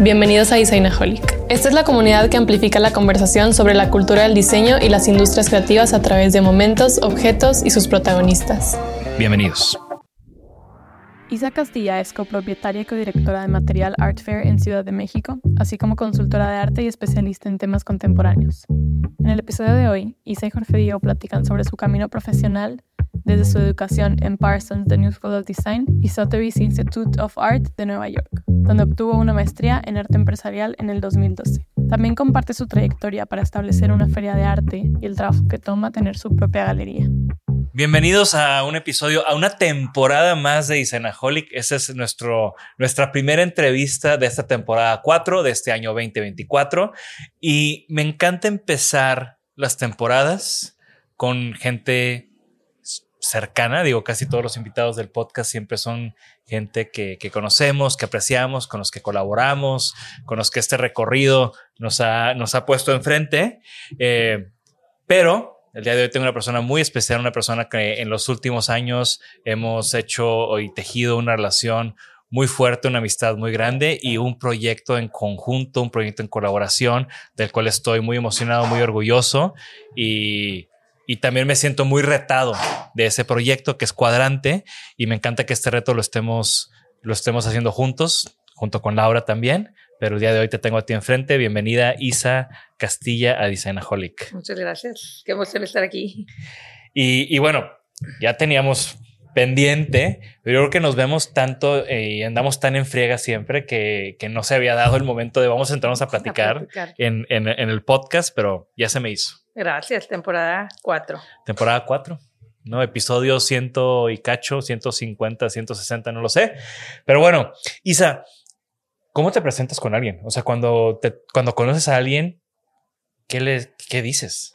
Bienvenidos a Designaholic. Esta es la comunidad que amplifica la conversación sobre la cultura del diseño y las industrias creativas a través de momentos, objetos y sus protagonistas. Bienvenidos. Isa Castilla es copropietaria y codirectora de Material Art Fair en Ciudad de México, así como consultora de arte y especialista en temas contemporáneos. En el episodio de hoy, Isa y Jorge Diego platican sobre su camino profesional, desde su educación en Parsons The New School of Design y Sotheby's Institute of Art de Nueva York, donde obtuvo una maestría en arte empresarial en el 2012. También comparte su trayectoria para establecer una feria de arte y el trabajo que toma tener su propia galería. Bienvenidos a un episodio, a una temporada más de Isenaholic. Esta es nuestro, nuestra primera entrevista de esta temporada 4 de este año 2024. Y me encanta empezar las temporadas con gente cercana. Digo, casi todos los invitados del podcast siempre son gente que, conocemos, que apreciamos, con los que colaboramos, con los que este recorrido nos ha, nos ha puesto enfrente. Eh, pero el día de hoy tengo una persona muy especial, una persona que en los últimos años hemos hecho y tejido una relación muy fuerte, una amistad muy grande y un proyecto en conjunto, un proyecto en colaboración del cual estoy muy emocionado, muy orgulloso y y también me siento muy retado de ese proyecto que es cuadrante y me encanta que este reto lo estemos, lo estemos haciendo juntos, junto con Laura también. Pero el día de hoy te tengo a ti enfrente. Bienvenida Isa Castilla a Designaholic. Muchas gracias. Qué emoción estar aquí. Y, y bueno, ya teníamos pendiente, pero yo creo que nos vemos tanto eh, y andamos tan en friega siempre que, que, no se había dado el momento de vamos a entrarnos a platicar, a platicar. En, en, en el podcast, pero ya se me hizo. Gracias, temporada 4. Temporada 4. ¿no? Episodio ciento y cacho, 150, 160, no lo sé. Pero bueno, Isa, ¿cómo te presentas con alguien? O sea, cuando, te, cuando conoces a alguien, ¿qué, le, qué dices?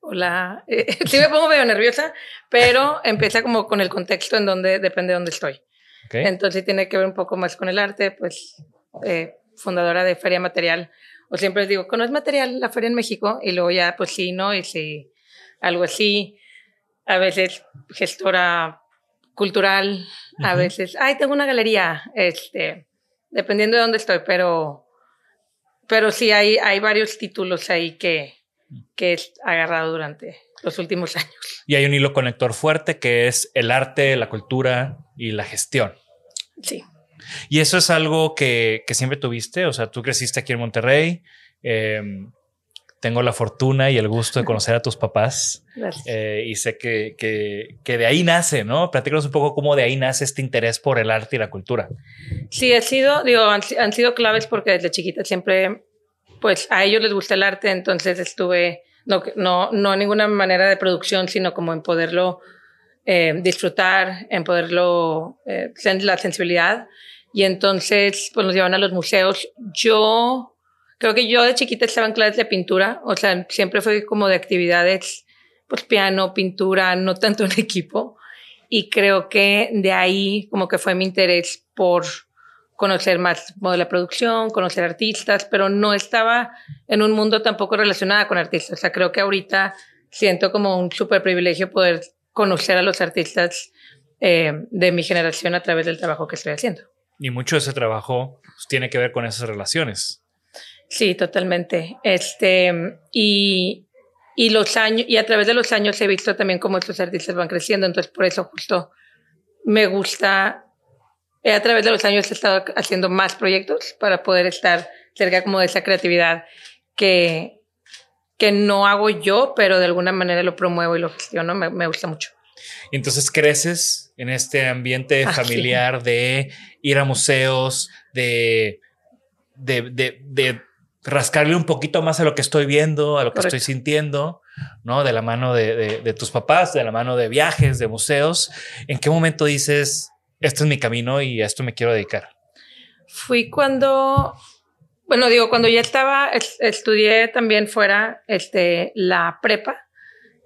Hola, eh, sí me pongo medio nerviosa, pero empieza como con el contexto en donde depende de dónde estoy. Okay. Entonces tiene que ver un poco más con el arte, pues eh, fundadora de Feria Material o siempre les digo, ¿conoces material la feria en México? Y luego ya, pues sí, ¿no? Y sí, algo así. A veces gestora cultural, a veces, ay, tengo una galería, este, dependiendo de dónde estoy, pero, pero sí hay, hay varios títulos ahí que, que he agarrado durante los últimos años. Y hay un hilo conector fuerte que es el arte, la cultura y la gestión. Sí. Y eso es algo que, que siempre tuviste, o sea, tú creciste aquí en Monterrey. Eh, tengo la fortuna y el gusto de conocer a tus papás eh, y sé que, que, que, de ahí nace, ¿no? Platícanos un poco cómo de ahí nace este interés por el arte y la cultura. Sí, ha sido, digo, han, han sido claves porque desde chiquita siempre, pues a ellos les gusta el arte, entonces estuve, no, no, no en ninguna manera de producción, sino como en poderlo eh, disfrutar, en poderlo, eh, la sensibilidad y entonces, pues nos llevan a los museos. Yo creo que yo de chiquita estaba en clases de pintura, o sea, siempre fue como de actividades, pues piano, pintura, no tanto en equipo. Y creo que de ahí como que fue mi interés por conocer más de la producción, conocer artistas, pero no estaba en un mundo tampoco relacionado con artistas. O sea, creo que ahorita siento como un súper privilegio poder conocer a los artistas eh, de mi generación a través del trabajo que estoy haciendo. Y mucho de ese trabajo pues, tiene que ver con esas relaciones. Sí, totalmente. Este, y, y los años, y a través de los años he visto también cómo estos artistas van creciendo. Entonces, por eso justo me gusta, eh, a través de los años he estado haciendo más proyectos para poder estar cerca como de esa creatividad que, que no hago yo, pero de alguna manera lo promuevo y lo gestiono. Me, me gusta mucho. Entonces creces en este ambiente ah, familiar sí. de ir a museos, de, de, de, de, rascarle un poquito más a lo que estoy viendo, a lo que Correcto. estoy sintiendo, ¿no? De la mano de, de, tus papás, de la mano de viajes, de museos. ¿En qué momento dices, este es mi camino y a esto me quiero dedicar? Fui cuando, bueno, digo, cuando ya estaba, estudié también fuera este, la prepa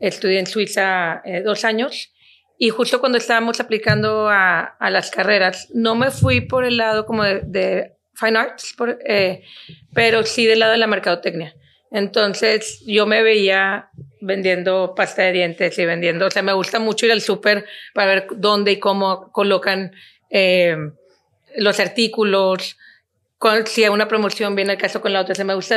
estudié en Suiza eh, dos años y justo cuando estábamos aplicando a, a, las carreras, no me fui por el lado como de, de Fine Arts, por, eh, pero sí del lado de la mercadotecnia. Entonces yo me veía vendiendo pasta de dientes y vendiendo, o sea, me gusta mucho ir al súper para ver dónde y cómo colocan eh, los artículos, si a una promoción viene el caso con la otra, se me gusta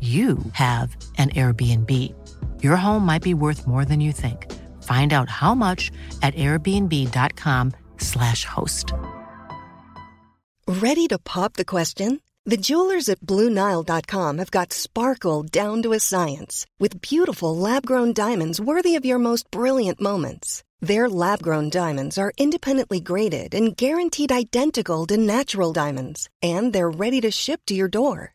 you have an Airbnb. Your home might be worth more than you think. Find out how much at airbnb.com/slash host. Ready to pop the question? The jewelers at Bluenile.com have got sparkle down to a science with beautiful lab grown diamonds worthy of your most brilliant moments. Their lab grown diamonds are independently graded and guaranteed identical to natural diamonds, and they're ready to ship to your door.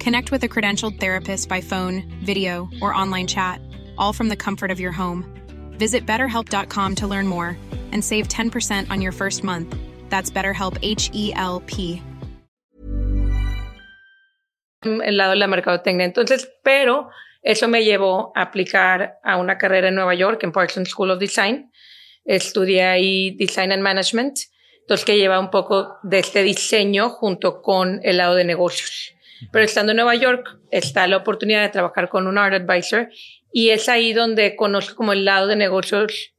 Connect with a credentialed therapist by phone, video, or online chat, all from the comfort of your home. Visit betterhelp.com to learn more and save 10% on your first month. That's BetterHelp H E L P. El lado de la mercadotecnia. Entonces, pero eso me llevó a aplicar a una carrera en Nueva York, en Parsons School of Design. Estudié ahí Design and Management, entonces que lleva un poco de este diseño junto con el lado de negocios. Pero estando en Nueva York, está la oportunidad de trabajar con un art advisor y es ahí donde conozco como el lado de negocios,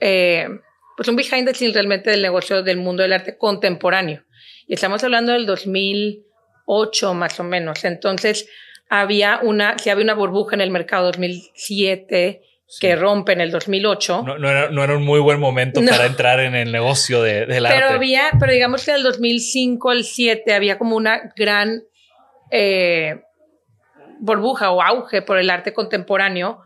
eh, pues un behind the scenes realmente del negocio del mundo del arte contemporáneo. Y estamos hablando del 2008 más o menos. Entonces, había una, si había una burbuja en el mercado 2007 que rompe en el 2008. No, no, era, no, era, un muy buen momento para entrar en el negocio de, del pero arte. Había, pero digamos que del 2005 al 7 había como una gran eh, burbuja o auge por el arte contemporáneo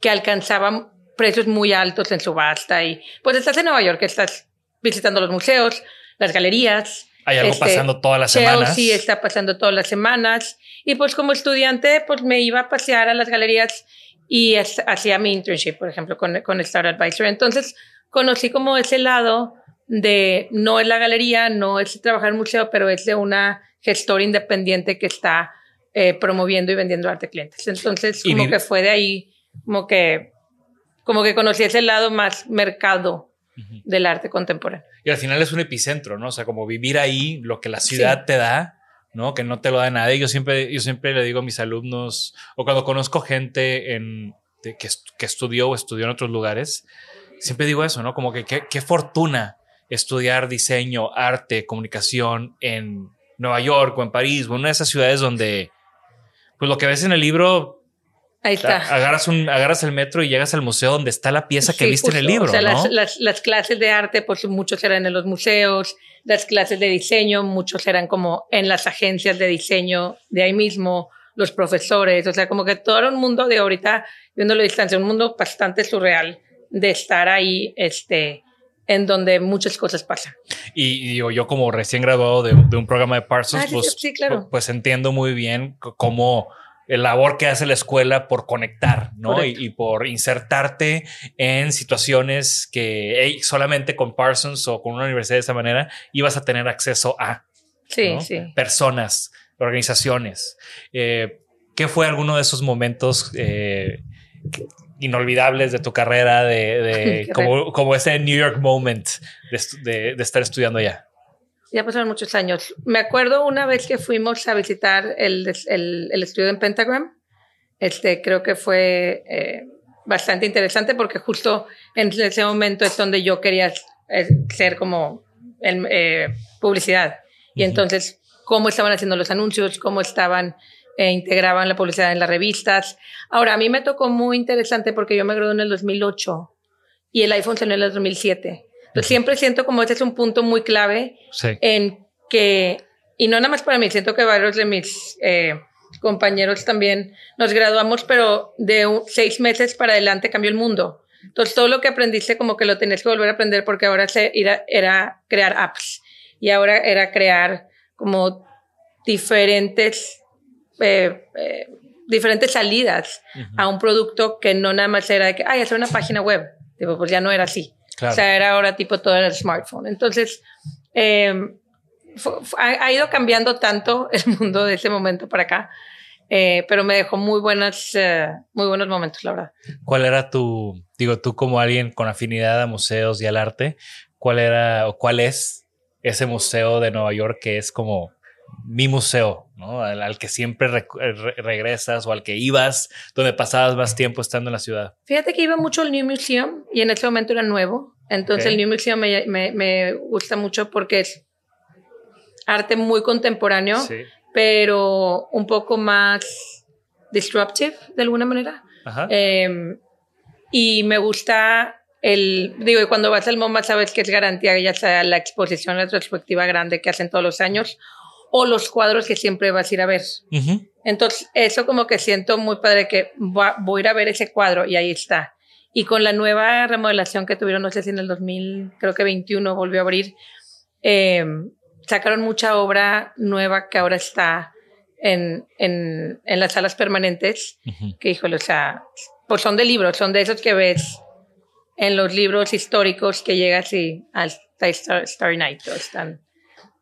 que alcanzaba precios muy altos en subasta. Y pues estás en Nueva York, estás visitando los museos, las galerías. Hay algo este, pasando todas las semanas. Sí, está pasando todas las semanas. Y pues como estudiante, pues me iba a pasear a las galerías y hacía mi internship, por ejemplo, con, con Star Advisor. Entonces conocí como ese lado de no es la galería, no es trabajar en museo, pero es de una gestor independiente que está eh, promoviendo y vendiendo arte a clientes. Entonces, como que fue de ahí, como que, como que conocí ese lado más mercado del arte contemporáneo. Y al final es un epicentro, ¿no? O sea, como vivir ahí, lo que la ciudad te da, ¿no? Que no te lo da nadie. Yo siempre, yo siempre le digo a mis alumnos, o cuando conozco gente en, que, que, estudió o estudió en otros lugares, siempre digo eso, ¿no? Como que qué fortuna estudiar diseño, arte, comunicación en Nueva York o en París o en una de esas ciudades donde, pues lo que ves en el libro, Ahí está. Agarras, un, agarras el metro y llegas al museo donde está la pieza que viste en el libro. O sea, las, las, las, clases de arte, pues muchos eran en los museos, las clases de diseño, muchos eran como en las agencias de diseño de ahí mismo, los profesores, o sea, como que todo era un mundo de ahorita, viéndolo a distancia, un mundo bastante surreal de estar ahí, este, en donde muchas cosas pasan. Y, digo, yo como recién graduado de, un programa de Parsons, Ah, pues, sí, claro. pues entiendo muy bien cómo el labor que hace la escuela por conectar, ¿no? Y, y por insertarte en situaciones que hey, solamente con Parsons o con una universidad de esa manera ibas a tener acceso a Sí, ¿no? sí. personas, organizaciones. Eh, ¿Qué fue alguno de esos momentos eh, inolvidables de tu carrera, de, de como, como ese New York moment de, de- de estar estudiando allá? Ya pasaron muchos años. Me acuerdo una vez que fuimos a visitar el, el, el estudio en Pentagram. Este, creo que fue eh, bastante interesante porque justo en ese momento es donde yo quería eh, ser como eh, publicidad. Y Ujú. entonces, cómo estaban haciendo los anuncios, cómo estaban, eh, integraban la publicidad en las revistas. Ahora, a mí me tocó muy interesante porque yo me gradué en el 2008 y el iPhone salió en el 2007. Entonces, siempre siento como ese es un punto muy clave Sí. en que, y no nada más para mí, siento que varios de mis eh, compañeros también nos graduamos, pero de seis meses para adelante cambió el mundo. Entonces todo lo que aprendiste como que lo tenías que volver a aprender porque ahora se, era, era crear apps y ahora era crear como diferentes, eh, eh, diferentes salidas a un producto que no nada más era de que, ay, hacer una página web. Tipo, pues ya no era así. O sea, era ahora tipo todo en el smartphone. Entonces, em, ha, ido cambiando tanto el mundo de ese momento para acá, eh, pero me dejó muy, buenas, muy buenos momentos, la verdad. ¿Cuál era tu, digo, tú como alguien con afinidad a museos y al arte, cuál era o cuál es ese museo de Nueva York que es como mi museo, ¿no? Al, que siempre regresas o al que ibas, donde pasabas más tiempo estando en la ciudad. Fíjate que iba mucho al New Museum y en ese momento era nuevo. Entonces el New Museum me, me, gusta mucho porque es arte muy contemporáneo, pero un poco más disruptive de alguna manera. Em, y me gusta el, digo, cuando vas al MoMA sabes que es garantía que ya sea la exposición retrospectiva grande que hacen todos los años o los cuadros que siempre vas a ir a ver. Entonces, eso como que siento muy padre que voy a ir a ver ese cuadro y ahí está. Y con la nueva remodelación que tuvieron, no sé si en el 2000, creo que 21 volvió a abrir, eh, sacaron mucha obra nueva que ahora está en, en, en las salas permanentes, que híjole, o sea, pues son de libros, son de esos que ves en los libros históricos que llegas y al Starry Night, están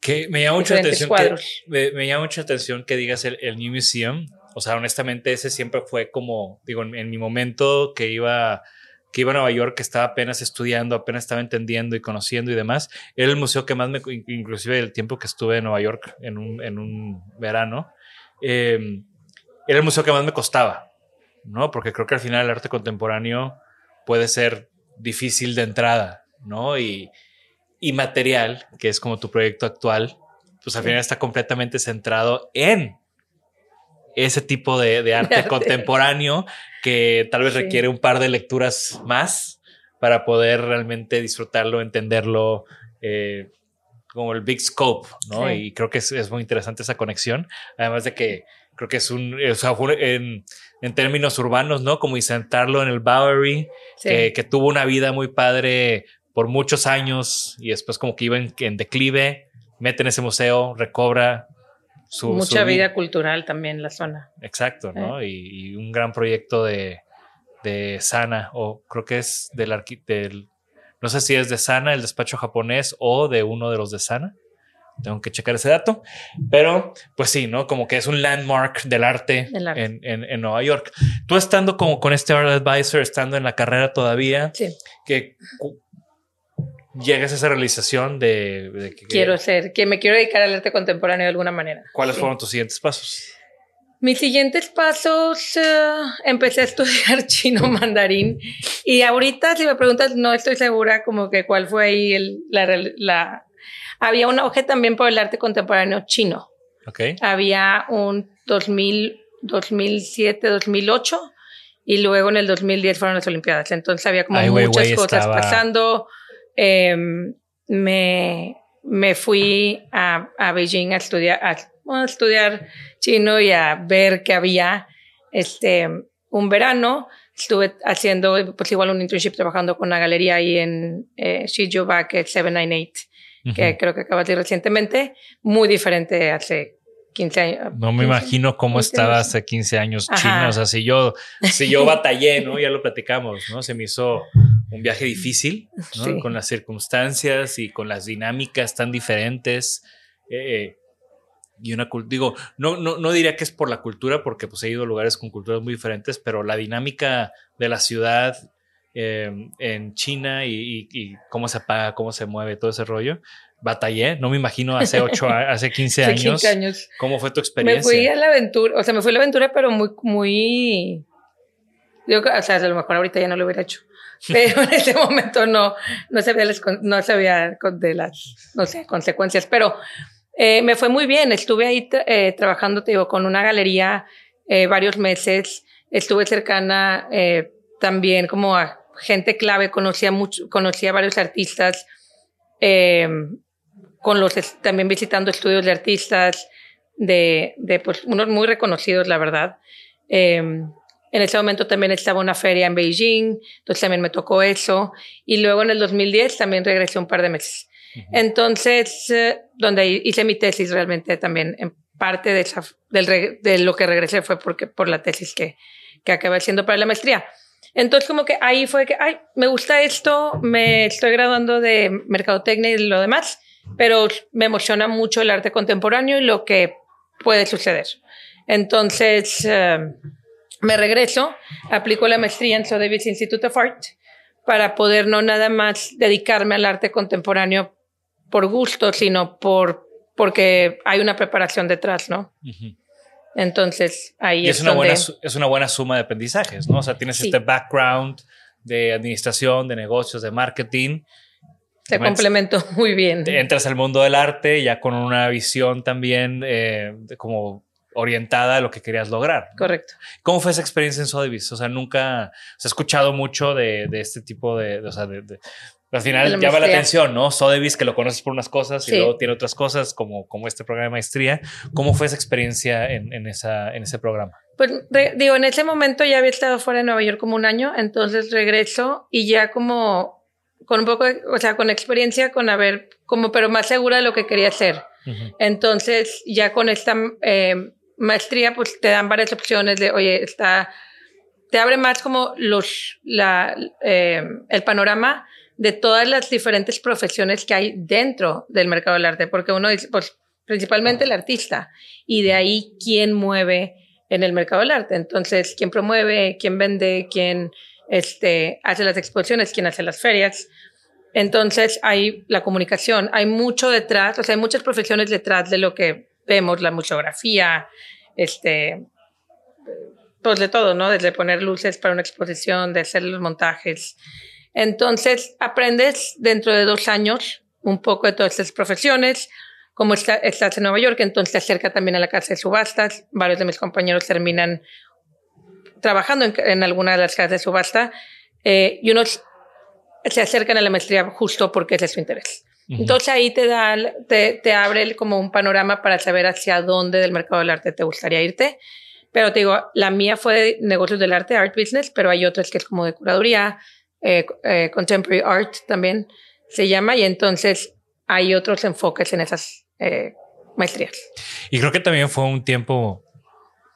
que me llama mucha atención que, me, llama mucha atención que digas el, New Museum. O sea, honestamente, ese siempre fue como, digo, en, mi momento que iba, que iba a Nueva York, que estaba apenas estudiando, apenas estaba entendiendo y conociendo y demás, era el museo que más me, inclusive el tiempo que estuve en Nueva York en un, en un verano, em, era el museo que más me costaba, ¿no? Porque creo que al final el arte contemporáneo puede ser difícil de entrada, ¿no? Y, y material, que es como tu proyecto actual, pues al final está completamente centrado en ese tipo de, arte, contemporáneo que tal vez requiere un par de lecturas más para poder realmente disfrutarlo, entenderlo, eh, como el big scope, ¿no? Y creo que es, muy interesante esa conexión, además de que creo que es un, o sea, en, en, términos urbanos, ¿no? Como insertarlo en el Bowery, que tuvo una vida muy padre por muchos años y después como que iba en, declive, mete en ese museo, recobra su... Mucha vida cultural también en la zona. Exacto, ¿no? Y, un gran proyecto de, de Sana, o creo que es del, del... No sé si es de Sana, el despacho japonés, o de uno de los de Sana. Tengo que checar ese dato. Pero, pues sí, ¿no? Como que es un landmark del arte, En, en, Nueva York. Tú estando como con este Art Advisor, estando en la carrera todavía, sí. que, llegas a esa realización de, que quiero ser, que me quiero dedicar al arte contemporáneo de alguna manera. ¿Cuáles fueron tus siguientes pasos? Mis siguientes pasos, eh, empecé a estudiar chino mandarín y ahorita si me preguntas no estoy segura como que cuál fue ahí el, la, Había un auge también por el arte contemporáneo chino. Okay. Había un 2000, 2007, 2008 y luego en el 2010 fueron las Olimpiadas. Entonces había como muchas cosas pasando Em, me, me, fui a, a, Beijing a estudiar, a, estudiar chino y a ver que había este, un verano. Estuve haciendo, pues igual un internship trabajando con una galería ahí en eh, Shijuba, que es 798, que creo que acaba de ir recientemente. Muy diferente hace 15 años. No me imagino cómo estaba hace 15 años China. O sea, si yo, si yo batallé, ¿no? Ya lo platicamos, ¿no? Se me hizo un viaje difícil, ¿no? Con las circunstancias y con las dinámicas tan diferentes. Eh, y una digo, no, no, no diría que es por la cultura, porque pues he ido a lugares con culturas muy diferentes, pero la dinámica de la ciudad eh, en China y, y, cómo se apaga, cómo se mueve, todo ese rollo, batallé, no me imagino hace 8, hace 15 años. 15 años. ¿Cómo fue tu experiencia? Me fui a la aventura, o sea, me fui a la aventura, pero muy, muy, yo, o sea, a lo mejor ahorita ya no lo hubiera hecho, pero en ese momento no, no sabía, las, no sabía de las, no sé, consecuencias, pero eh, me fue muy bien, estuve ahí eh, trabajando, te digo, con una galería eh, varios meses, estuve cercana también como a gente clave, conocía mucho, conocía a varios artistas, eh, con los también visitando estudios de artistas, de, de pues, unos muy reconocidos, la verdad. Em, en ese momento también estaba una feria en Beijing, entonces también me tocó eso. Y luego en el 2010 también regresé un par de meses. Entonces, eh, donde hice mi tesis realmente también, en parte de, esa, del, de lo que regresé fue porque, por la tesis que, que acabé haciendo para la maestría. Entonces, como que ahí fue que, ay, me gusta esto, me estoy graduando de mercadotecnia y lo demás, pero me emociona mucho el arte contemporáneo y lo que puede suceder. Entonces, eh, me regreso, aplico la maestría en Sotheby's Institute of Art para poder no nada más dedicarme al arte contemporáneo por gusto, sino por porque hay una preparación detrás, ¿no? Entonces, ahí es, es, una buena, es una buena suma de aprendizajes, ¿no? O sea, tienes este background de administración, de negocios, de marketing. Se complementó muy bien. Entras al mundo del arte ya con una visión también eh, como orientada a lo que querías lograr. Correcto. ¿Cómo fue esa experiencia en Sotheby's? O sea, nunca se ha escuchado mucho de, de, este tipo de, o sea, de, al final llama la atención, ¿no? Sotheby's, que lo conoces por unas cosas y luego tiene otras cosas como, como este programa de maestría. ¿Cómo fue esa experiencia en, en esa, en ese programa? Pues digo, en ese momento ya había estado fuera de Nueva York como un año, entonces regreso y ya como con un poco, o sea, con experiencia, con haber, como, pero más segura de lo que quería hacer. Entonces, ya con esta eh, maestría, pues te dan varias opciones de, oye, está, te abre más como los, la, eh, el panorama de todas las diferentes profesiones que hay dentro del mercado del arte, porque uno dice, pues principalmente el artista, y de ahí quién mueve en el mercado del arte. Entonces, quién promueve, quién vende, quién este, hace las exposiciones, quién hace las ferias. Entonces, hay la comunicación, hay mucho detrás, o sea, hay muchas profesiones detrás de lo que vemos la museografía, este, pues de todo, ¿no? Desde poner luces para una exposición, de hacer los montajes. Entonces, aprendes dentro de dos años un poco de todas estas profesiones. Como estás en Nueva York, entonces te acerca también a la casa de subastas. Varios de mis compañeros terminan trabajando en, alguna de las casas de subasta eh, y unos se acercan a la maestría justo porque ese es su interés. Entonces ahí te da, te, te, abre como un panorama para saber hacia dónde del mercado del arte te gustaría irte. Pero te digo, la mía fue de negocios del arte, art business, pero hay otras que es como de curaduría, eh, eh, contemporary art también se llama, y entonces hay otros enfoques en esas eh, maestrías. Y creo que también fue un tiempo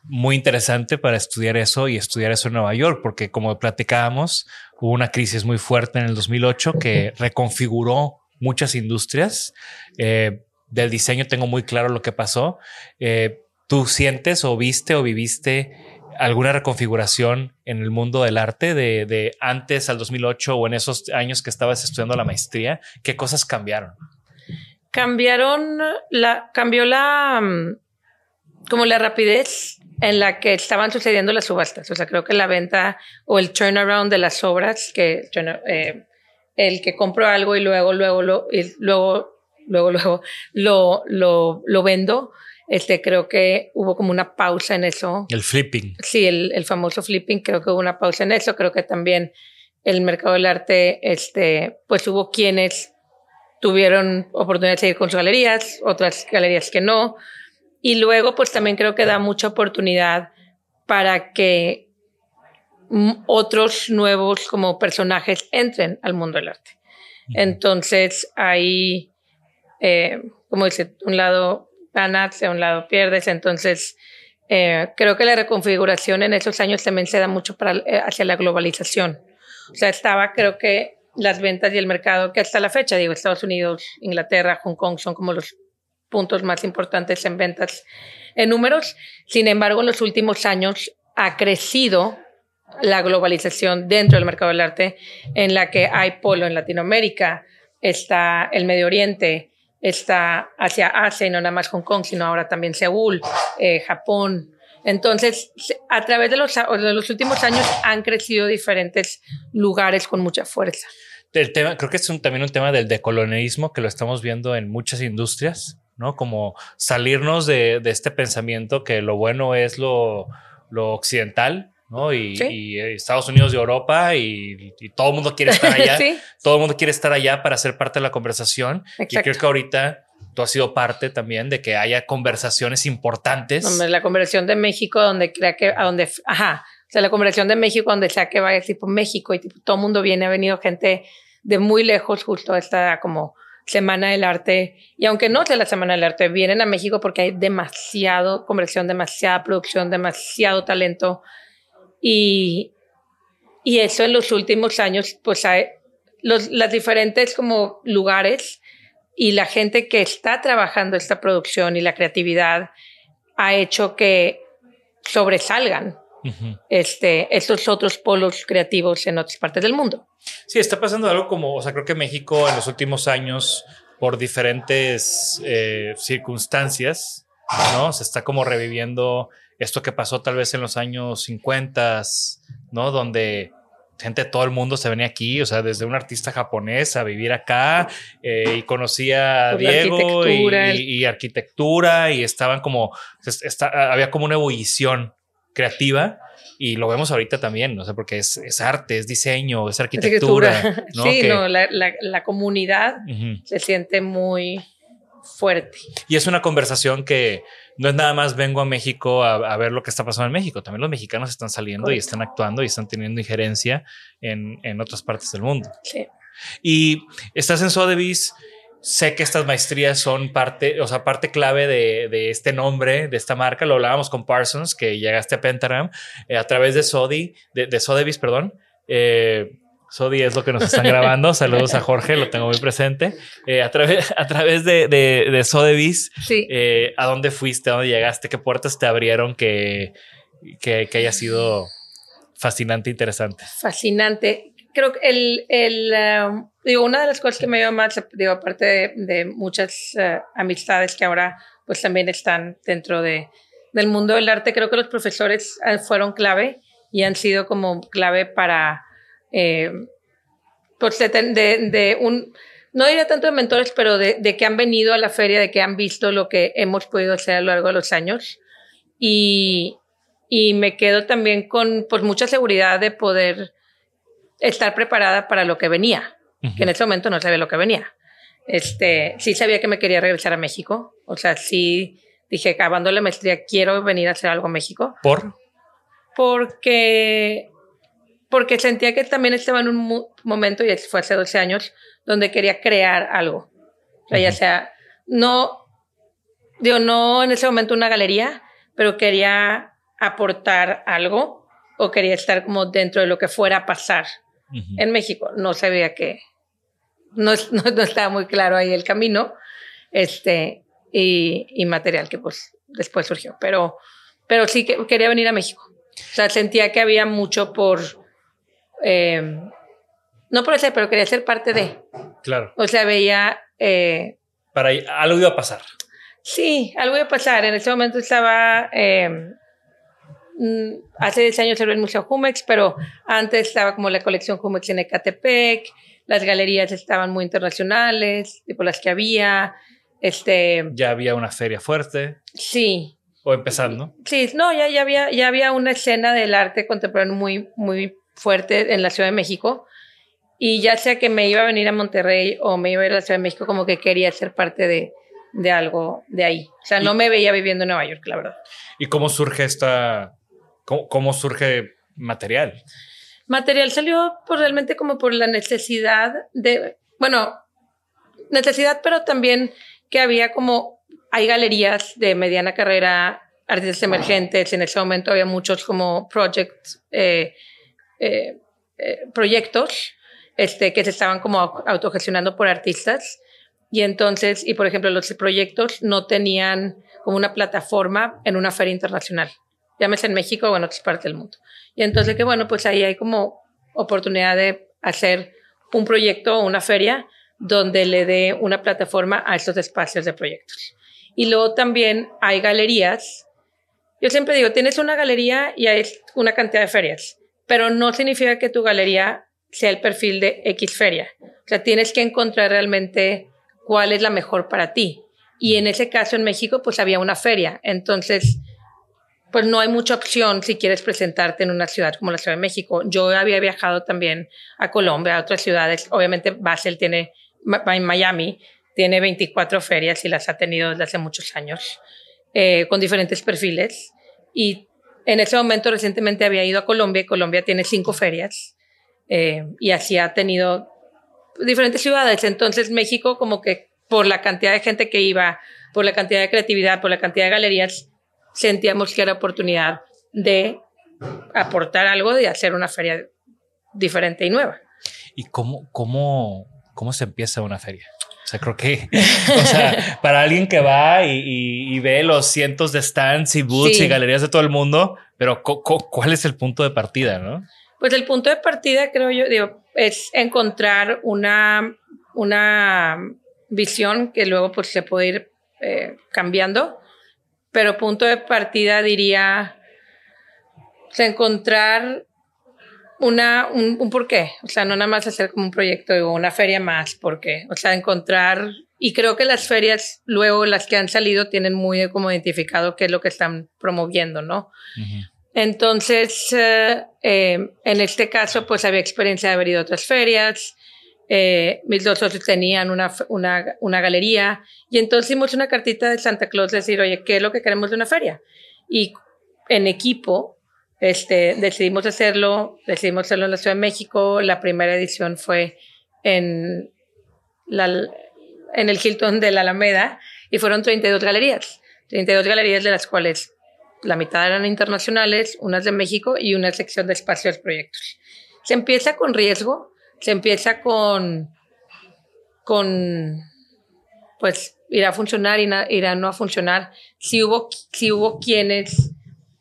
muy interesante para estudiar eso y estudiar eso en Nueva York, porque como platicábamos, hubo una crisis muy fuerte en el 2008 que reconfiguró muchas industrias. Eh, del diseño tengo muy claro lo que pasó. Eh, ¿Tú sientes o viste o viviste alguna reconfiguración en el mundo del arte de, antes al 2008 o en esos años que estabas estudiando la maestría? ¿Qué cosas cambiaron? Cambiaron la, cambió la, mm, como la rapidez en la que estaban sucediendo las subastas. O sea, creo que la venta o el turnaround de las obras, que eh, el que compro algo y luego, luego, lo, y luego, luego, luego lo, lo, lo vendo. Este, creo que hubo como una pausa en eso. El flipping. Sí, el, el, famoso flipping, creo que hubo una pausa en eso. Creo que también el mercado del arte, este, pues hubo quienes tuvieron oportunidad de seguir con sus galerías, otras galerías que no. Y luego, pues también creo que da mucha oportunidad para que otros nuevos como personajes entren al mundo del arte. Entonces ahí, eh, como dice, un lado ganas, de un lado pierdes. Entonces eh, creo que la reconfiguración en esos años también se da mucho para, eh, hacia la globalización. O sea, estaba creo que las ventas y el mercado que hasta la fecha, digo, Estados Unidos, Inglaterra, Hong Kong son como los puntos más importantes en ventas en números. Sin embargo, en los últimos años ha crecido la globalización dentro del mercado del arte, en la que hay polo en Latinoamérica, está el Medio Oriente, está hacia Asia y no nada más Hong Kong, sino ahora también Seúl, eh, Japón. Entonces, a través de los, de los últimos años han crecido diferentes lugares con mucha fuerza. El tema, creo que es también un tema del decolonialismo que lo estamos viendo en muchas industrias, ¿no? Como salirnos de, de este pensamiento que lo bueno es lo, lo occidental ¿no? Y, Sí. y, eh, Estados Unidos y Europa y, y todo el mundo quiere estar allá. Sí. Todo el mundo quiere estar allá para ser parte de la conversación. Y creo que ahorita tú has sido parte también de que haya conversaciones importantes. La conversión de México, donde crea que, a donde, ajá, o sea, la conversión de México, donde sea que vaya, tipo México, y tipo, todo el mundo viene, ha venido gente de muy lejos, justo esta como Semana del Arte, y aunque no sea la Semana del Arte, vienen a México porque hay demasiado conversión, demasiada producción, demasiado talento, y, y eso en los últimos años, pues hay los, las diferentes como lugares y la gente que está trabajando esta producción y la creatividad ha hecho que sobresalgan Ujú. este, estos otros polos creativos en otras partes del mundo. Sí, está pasando algo como, o sea, creo que México en los últimos años, por diferentes eh, circunstancias, ¿no? Se está como reviviendo esto que pasó tal vez en los años 50, ¿no? Donde gente de todo el mundo se venía aquí, o sea, desde un artista japonés a vivir acá eh, y conocía a la Diego y, arquitectura, el- y- y arquitectura y estaban como, es- está- había como una ebullición creativa y lo vemos ahorita también, no sé, porque es, es arte, es diseño, es arquitectura. ¿no? Sí, Que- no, la, la- la comunidad se siente muy fuerte. Y es una conversación que no es nada más vengo a México a, a ver lo que está pasando en México. También los mexicanos están saliendo y están actuando y están teniendo injerencia en, en otras partes del mundo. Sí. Y estás en Sotheby's. Sé que estas maestrías son parte, o sea, parte clave de, de este nombre, de esta marca. Lo hablábamos con Parsons, que llegaste a Pentagram eh, a través de Sodi, de, de Sotheby's, perdón. Eh, Sodi es lo que nos están grabando. Saludos a Jorge, lo tengo muy presente. Eh, a, través, a través de, de, de Sotheby's, Sí. ¿a dónde fuiste? ¿A dónde llegaste? ¿Qué puertas te abrieron que, que, que haya sido fascinante, e interesante? fascinante. Creo que el, el um, digo, una de las cosas que me dio más, digo, aparte de, de muchas eh, amistades que ahora pues también están dentro de, del mundo del arte, creo que los profesores eh, fueron clave y han sido como clave para, eh, pues de, de- de un, no diría tanto de mentores, pero de, de que han venido a la feria, de que han visto lo que hemos podido hacer a lo largo de los años. Y, y me quedo también con pues mucha seguridad de poder estar preparada para lo que venía, que en ese momento no sabía lo que venía. Este, sí sabía que me quería regresar a México, o sea, sí dije, acabando la maestría, quiero venir a hacer algo a México, ¿Por? porque, porque sentía que también estaba en un momento, y fue hace 12 años, donde quería crear algo. O sea, ya sea, no, digo, no en ese momento una galería, pero quería aportar algo o quería estar como dentro de lo que fuera a pasar En México. No sabía que, no, no, no estaba muy claro ahí el camino, este, y, y material que pues después surgió, pero, pero sí que quería venir a México. O sea, sentía que había mucho por, eh, no por hacer, pero quería ser parte de. Claro. O sea, veía, eh, Para algo iba a pasar. sí, algo iba a pasar. En ese momento estaba, eh, mm, hace 10 años cerró el Museo Jumex, pero antes estaba como la colección Jumex en Ecatepec, las galerías estaban muy internacionales, tipo las que había, este, Ya había una feria fuerte sí, o empezando. Sí, no, ya, ya, había, ya había una escena del arte contemporáneo muy, muy fuerte en la Ciudad de México. Y ya sea que me iba a venir a Monterrey o me iba a ir a la Ciudad de México, como que quería ser parte de, de algo de ahí. O sea, no me veía viviendo en Nueva York, la verdad. ¿Y cómo surge esta, cómo, cómo surge material? Material salió por realmente como por la necesidad de, bueno, necesidad, pero también que había como, hay galerías de mediana carrera, artistas emergentes, en ese momento había muchos como projects, eh, eh, eh, proyectos este, que se estaban como au- autogestionando por artistas. Y entonces, y por ejemplo, los proyectos no tenían como una plataforma en una feria internacional, llámese en México o en otras partes del mundo. Y entonces que bueno, pues ahí hay como oportunidad de hacer un proyecto o una feria donde le dé una plataforma a estos espacios de proyectos. Y luego también hay galerías. Yo siempre digo, tienes una galería y hay una cantidad de ferias, pero no significa que tu galería sea el perfil de X feria. O sea, tienes que encontrar realmente cuál es la mejor para ti. Y en ese caso en México, pues había una feria. Entonces, pues no hay mucha opción si quieres presentarte en una ciudad como la Ciudad de México. Yo había viajado también a Colombia, a otras ciudades. Obviamente Basel tiene, en Miami, tiene 24 ferias y las ha tenido desde hace muchos años, eh, con diferentes perfiles. Y en ese momento recientemente había ido a Colombia y Colombia tiene cinco ferias eh, y así ha tenido diferentes ciudades. Entonces México como que por la cantidad de gente que iba, por la cantidad de creatividad, por la cantidad de galerías, sentíamos que era oportunidad de aportar algo, de hacer una feria diferente y nueva. ¿Y cómo, cómo, cómo se empieza una feria? O sea, creo que, o sea, para alguien que va y, ve los cientos de stands y booths y galerías de todo el mundo, pero ¿cuál es el punto de partida, no? Pues el punto de partida, creo yo, digo, es encontrar una, una visión que luego pues se puede ir eh, cambiando, pero punto de partida diría encontrar una, un, un porqué, o sea, no nada más hacer como un proyecto o una feria más, porque, o sea, encontrar, y creo que las ferias, luego las que han salido, tienen muy como identificado qué es lo que están promoviendo, ¿no? Entonces, eh, eh, en este caso, pues había experiencia de haber ido a otras ferias, eh, mis dos socios tenían una, una, una, galería, y entonces hicimos una cartita de Santa Claus, decir, oye, ¿qué es lo que queremos de una feria? Y en equipo, este, decidimos hacerlo, decidimos hacerlo en la Ciudad de México. La primera edición fue en, la, en el Hilton de la Alameda y fueron 32 galerías. 32 galerías de las cuales la mitad eran internacionales, unas de México y una sección de espacios proyectos. Se empieza con riesgo, se empieza con, con pues irá a funcionar, irá no a funcionar. Si hubo, si hubo quienes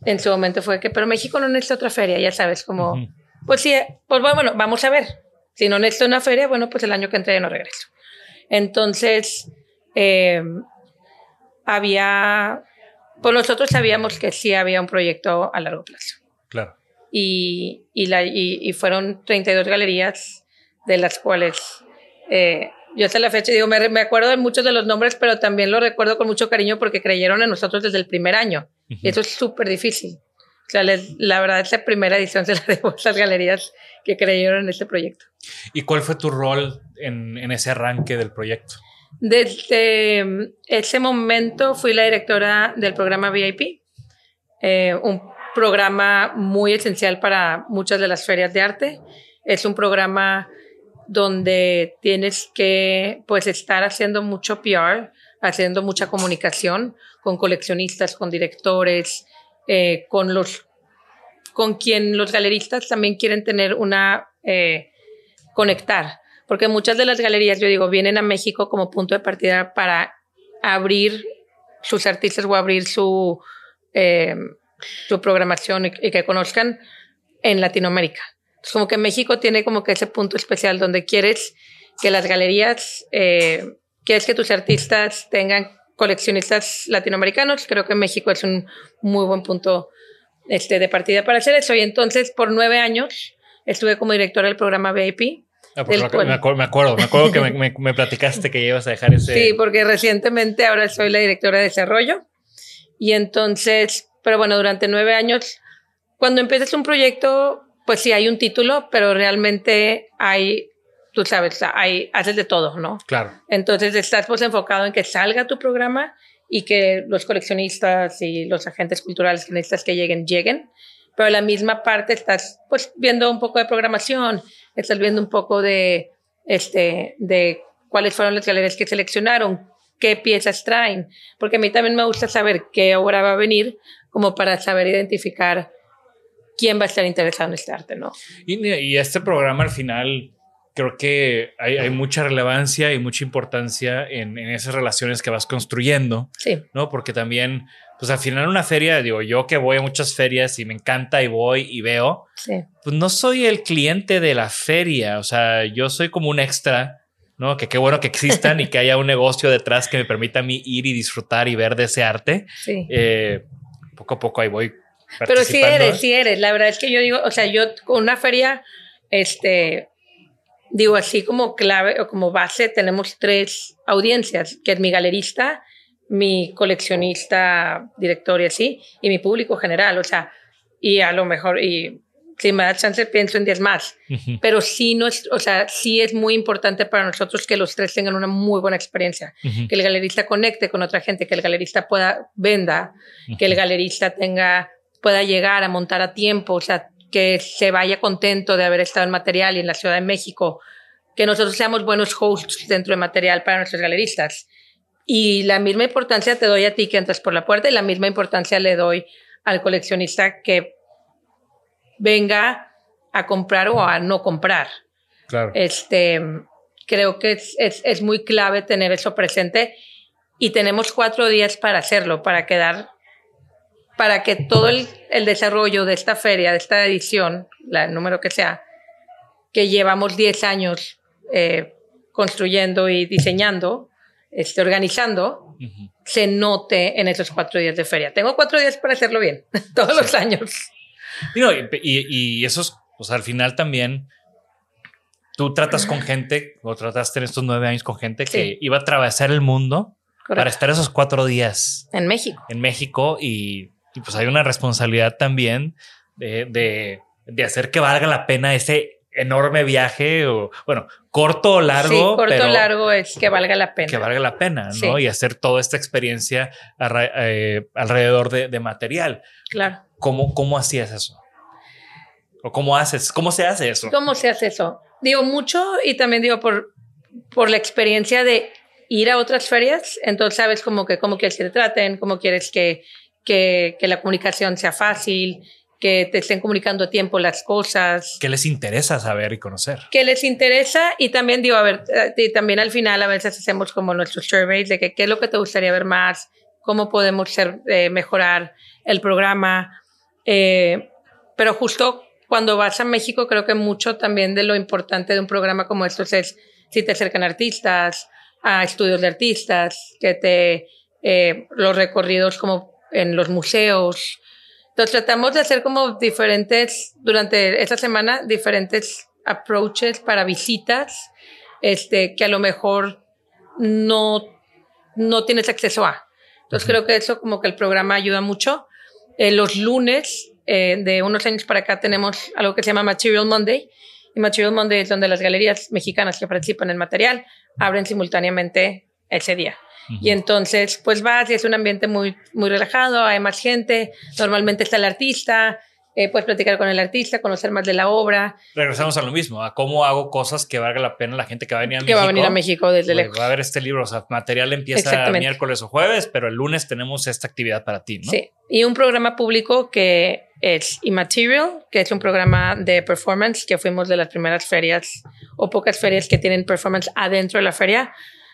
en su momento fue que, pero México no necesita otra feria, ya sabes, como, pues sí, pues bueno, vamos a ver. Si no necesito una feria, bueno, pues el año que entra ya no regreso. Entonces, eh, había, pues nosotros sabíamos que sí había un proyecto a largo plazo. Claro. Y, y, la, y, fueron 32 galerías, de las cuales eh, yo hasta la fecha digo, me, me, acuerdo de muchos de los nombres, pero también lo recuerdo con mucho cariño porque creyeron en nosotros desde el primer año. Y eso es súper difícil. O sea, la verdad, esa primera edición se la debo a esas galerías que creyeron en este proyecto. ¿Y cuál fue tu rol en, en ese arranque del proyecto? Desde ese momento fui la directora del programa VIP, eh, un programa muy esencial para muchas de las ferias de arte. Es un programa donde tienes que pues estar haciendo mucho PR, haciendo mucha comunicación con coleccionistas, con directores, eh, con los con quien los galeristas también quieren tener una eh, conectar, porque muchas de las galerías, yo digo, vienen a México como punto de partida para abrir sus artistas o abrir su, eh, su programación y, que conozcan en Latinoamérica. Como que México tiene como que ese punto especial donde quieres que las galerías, quieres que tus artistas tengan coleccionistas latinoamericanos. Creo que México es un muy buen punto este, de partida para hacer eso. Y entonces, por nueve años, estuve como directora del programa VIP. Ah, me, acuerdo, me, acuerdo, me acuerdo que me, me, platicaste que ibas a dejar ese. Sí, porque recientemente ahora soy la directora de desarrollo. Y entonces, pero bueno, durante nueve años, cuando empiezas un proyecto, pues sí hay un título, pero realmente hay tú sabes, hay, haces de todo, ¿no? Claro. Entonces estás pues enfocado en que salga tu programa y que los coleccionistas y los agentes culturales que necesitas que lleguen, lleguen. Pero a la misma parte estás pues viendo un poco de programación, estás viendo un poco de, este, de cuáles fueron las galerías que seleccionaron, qué piezas traen, porque a mí también me gusta saber qué obra va a venir, como para saber identificar quién va a estar interesado en este arte, ¿no? Y, y este programa al final creo que hay, mucha relevancia y mucha importancia en, esas relaciones que vas construyendo. Sí. ¿No? Porque también, pues al final una feria, digo, yo que voy a muchas ferias y me encanta y voy y veo, sí. pues no soy el cliente de la feria, o sea, yo soy como un extra. ¿no? Que qué bueno que existan y que haya un negocio detrás que me permita a mí ir y disfrutar y ver de ese arte. Sí. Eh, poco a poco ahí voy. Pero sí eres, sí eres. La verdad es que yo digo, o sea, yo con una feria, este, digo así como clave o como base tenemos tres audiencias, que es mi galerista, mi coleccionista, director y así, y mi público general, o sea, y a lo mejor, y si me da chance pienso en 10 más, pero sí, no es, o sea, sí es muy importante para nosotros que los tres tengan una muy buena experiencia, que el galerista conecte con otra gente, que el galerista pueda venda, que el galerista tenga, pueda llegar a montar a tiempo, o sea, que se vaya contento de haber estado en material y en la Ciudad de México, que nosotros seamos buenos hosts dentro de material para nuestros galeristas y la misma importancia te doy a ti que entras por la puerta y la misma importancia le doy al coleccionista que venga a comprar o a no comprar. Claro. Este, creo que es, es, es muy clave tener eso presente y tenemos cuatro días para hacerlo, para quedar, para que todo el, el desarrollo de esta feria, de esta edición, la, el número que sea, que llevamos 10 años eh, construyendo y diseñando, este, organizando, se note en esos cuatro días de feria. Tengo cuatro días para hacerlo bien, todos los años. Y, y, y, eso es, pues al final también, tú tratas con gente, o trataste en estos nueve años con gente que Sí. iba a atravesar el mundo para Correcto. estar esos cuatro días En México. en México y, y, pues hay una responsabilidad también de, de, de hacer que valga la pena ese enorme viaje o bueno, corto o largo, sí, corto pero o largo es que valga la pena. que valga la pena, ¿no? Sí. Y hacer toda esta experiencia arra- eh, alrededor de, de material. Claro. ¿Cómo, ¿Cómo hacías eso? ¿O cómo haces? ¿Cómo se hace eso? ¿Cómo se hace eso? Digo mucho y también digo por, por la experiencia de ir a otras ferias, entonces sabes como que cómo quieres que te traten, cómo quieres que, que, que la comunicación sea fácil, que te estén comunicando a tiempo las cosas. ¿Qué les interesa saber y conocer? que les interesa y también digo, a ver, eh, y también al final a veces hacemos como nuestros surveys de que qué es lo que te gustaría ver más, cómo podemos ser, eh, mejorar el programa. Eh, pero justo cuando vas a México, creo que mucho también de lo importante de un programa como estos es si te acercan artistas, a estudios de artistas, que te, eh, los recorridos como en los museos. Entonces tratamos de hacer como diferentes, durante esta semana, diferentes approaches para visitas, este, que a lo mejor no, no tienes acceso a. Entonces creo que eso como que el programa ayuda mucho. Eh, los lunes, eh, de unos años para acá, tenemos algo que se llama Material Monday. Y Material Monday es donde las galerías mexicanas que participan en material abren simultáneamente ese día. Y entonces, pues vas y es un ambiente muy, muy relajado, hay más gente, normalmente está el artista, eh, puedes platicar con el artista, conocer más de la obra, Regresamos a lo mismo, a cómo hago cosas que valga la pena la gente que va a venir a que México. va a venir a México desde lejos. Va a ver este libro, o sea, material empieza miércoles o jueves, pero el lunes tenemos esta actividad para ti, ¿no? Sí, y un programa público que es Immaterial, que es un programa de performance que fuimos de las primeras ferias o pocas ferias que tienen performance adentro de la feria.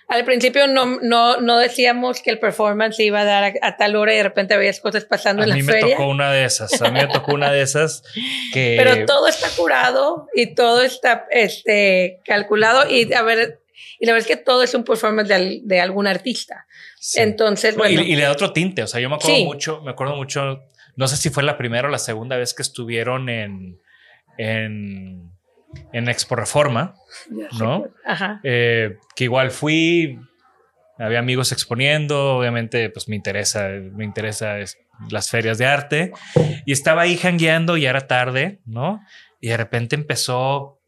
Al principio no, no, no decíamos que el performance iba a dar a, a tal hora y de repente veías cosas pasando A en la mí me feria. tocó una de esas, a mí me tocó una de esas que... Pero todo está curado y todo está este, calculado y a ver, y la verdad es que todo es un performance de, de algún artista. Sí. Entonces, y- bueno, y, le da otro tinte, o sea, yo me acuerdo Sí. mucho, me acuerdo mucho, no sé si fue la primera o la segunda vez que estuvieron en, en, en Expo Reforma, ¿no? ajá, Eh, que igual fui, había amigos exponiendo, obviamente pues me interesa, me interesa es- las ferias de arte y estaba ahí jangueando y era tarde, ¿no? Y de repente empezó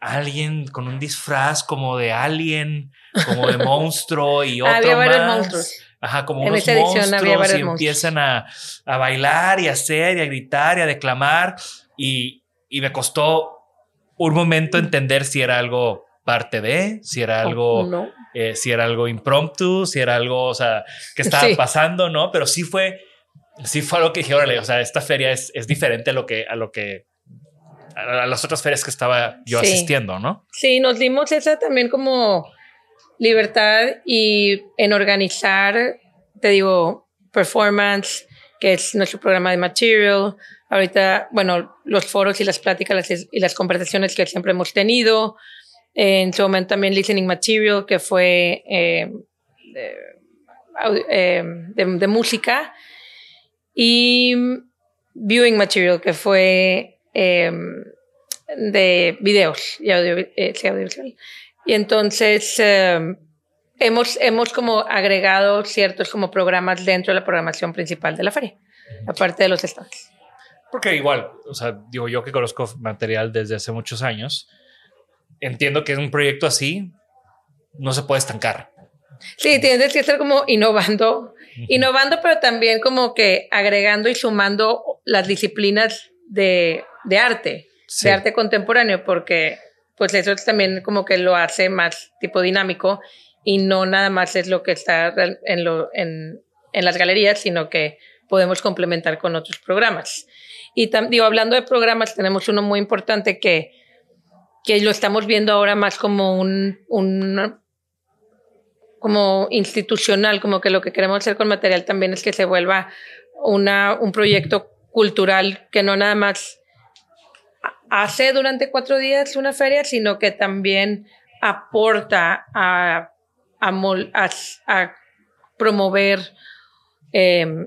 alguien con un disfraz como de alien, como de monstruo y otro había varios más. monstruos. Ajá, como En unos monstruos había varios y empiezan a, a bailar y a hacer y a gritar y a declamar y, y me costó un momento entender si era algo parte de, si era algo, No. eh, si era algo impromptu, si era algo, o sea, que estaba Sí. pasando, ¿no? Pero sí fue, sí fue algo que dije, órale, o sea, esta feria es, es diferente a lo que, a lo que, a, a las otras ferias que estaba yo Sí. asistiendo, ¿no? Sí, nos dimos esa también como libertad y en organizar, te digo, performance, que es nuestro programa de material. Ahorita, bueno, los foros y las pláticas las- y las conversaciones que siempre hemos tenido. En su momento también listening material, que fue eh, de, eh, de- de música. Y viewing material, que fue eh, de videos y audio, audiovisual. Y entonces, hemos, hemos como agregado ciertos como programas dentro de la programación principal de la feria, aparte de los stands. Porque igual, o sea, digo yo que conozco material desde hace muchos años, entiendo que es un proyecto así no se puede estancar. Sí, tienes que estar como innovando, innovando, pero también como que agregando y sumando las disciplinas de, de arte, de arte contemporáneo, porque pues eso también como que lo hace más tipo dinámico y no nada más es lo que está en, lo, en, en las galerías, sino que podemos complementar con otros programas. Y digo, hablando de programas, tenemos uno muy importante que, que lo estamos viendo ahora más como un, un como institucional, como que lo que queremos hacer con material también es que se vuelva una, un proyecto cultural que no nada más hace durante cuatro días una feria, sino que también aporta a, a, promover em,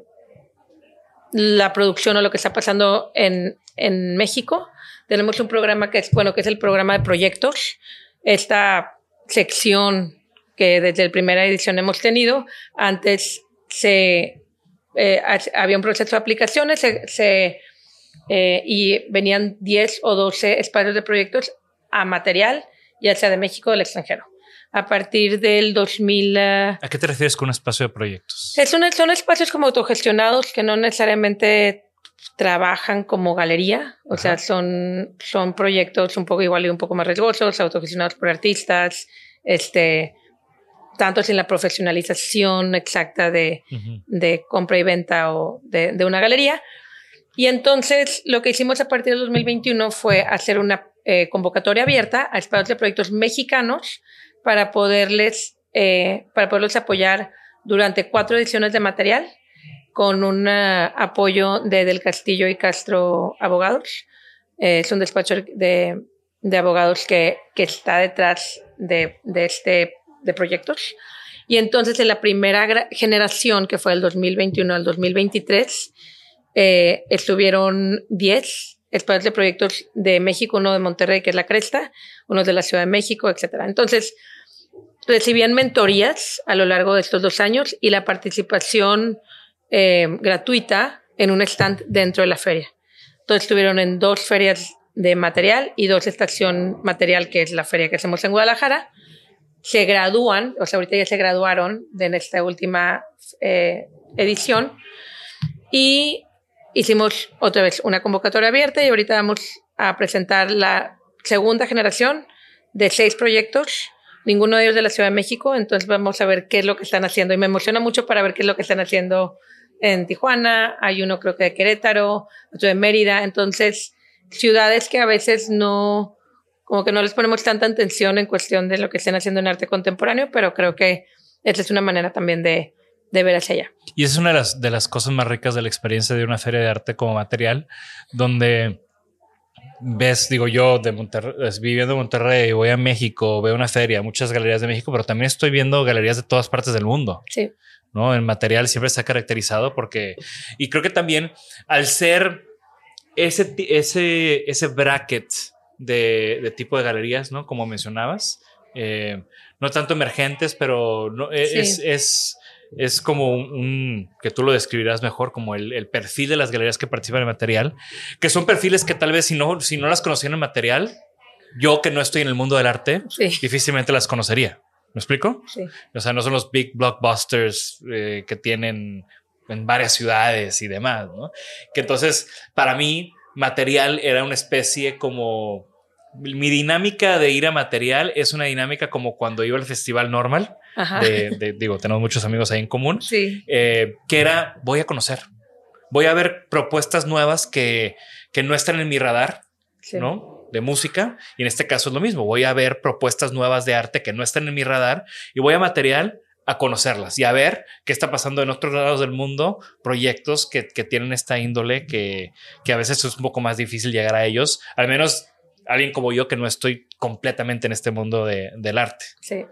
la producción o lo que está pasando en, en México. Tenemos un programa que es, bueno, que es el programa de proyectos. Esta sección que desde la primera edición hemos tenido. Antes se, eh, había un proceso de aplicaciones se, eh, y venían 10 o 12 espacios de proyectos a material, ya sea de México o del extranjero. A partir del 2000... ¿A qué te refieres con un espacio de proyectos? Es son espacios como autogestionados que no necesariamente trabajan como galería, o sea, son, son proyectos un poco igual y un poco más riesgosos, autogestionados por artistas, este, tanto sin la profesionalización exacta de, de compra y venta o de, de, una galería. Y entonces lo que hicimos a partir del 2021 fue hacer una eh, convocatoria abierta a espacios de proyectos mexicanos para poderles, eh, para poderlos apoyar durante cuatro ediciones de material con un uh, apoyo de Del Castillo y Castro Abogados. Eh, es un despacho de, de abogados que, que, está detrás de, de este de proyectos. Y entonces en la primera generación, que fue el 2021 al 2023, eh, estuvieron 10 espacios de proyectos de México, uno de Monterrey, que es la Cresta, uno de la Ciudad de México, etc. Entonces, recibían mentorías a lo largo de estos dos años y la participación eh, gratuita en un stand dentro de la feria. Entonces, estuvieron en dos ferias de material y dos estación material, que es la feria que hacemos en Guadalajara se gradúan, o sea, ahorita ya se graduaron de en esta última eh, edición y hicimos otra vez una convocatoria abierta y ahorita vamos a presentar la segunda generación de seis proyectos, ninguno de ellos de la Ciudad de México, entonces vamos a ver qué es lo que están haciendo. Y me emociona mucho para ver qué es lo que están haciendo en Tijuana, hay uno creo que de Querétaro, otro de Mérida, entonces ciudades que a veces no, como que no les ponemos tanta atención en cuestión de lo que estén haciendo en arte contemporáneo, pero creo que esa es una manera también de, de ver hacia allá. Y es una de las, de las cosas más ricas de la experiencia de una feria de arte como material, donde ves, digo yo, de Monterrey, viviendo en Monterrey, voy a México, veo una feria, muchas galerías de México, pero también estoy viendo galerías de todas partes del mundo. Sí. ¿no? El material siempre está caracterizado porque, y creo que también al ser ese, ese, ese bracket de, tipo de galerías, ¿no? Como mencionabas. Eh, no tanto emergentes, pero no, e, es, es, es, como un, que tú lo describirás mejor, como el, el, perfil de las galerías que participan en material, que son perfiles que tal vez si no, si no las conocían en material, yo que no estoy en el mundo del arte, difícilmente las conocería. ¿Me explico? Sí. O sea, no son los big blockbusters eh, que tienen en varias ciudades y demás, ¿no? Que entonces, para mí, material era una especie como mi dinámica de ir a material es una dinámica como cuando iba al festival normal. De, digo, tenemos muchos amigos ahí en común. Sí. Eh, que era voy a conocer, voy a ver propuestas nuevas que, que no están en mi radar, ¿no? De música. Y en este caso es lo mismo. Voy a ver propuestas nuevas de arte que no están en mi radar y voy a material a conocerlas y a ver qué está pasando en otros lados del mundo, proyectos que, que tienen esta índole que, que a veces es un poco más difícil llegar a ellos, al menos alguien como yo que no estoy completamente en este mundo de, del arte. Sí.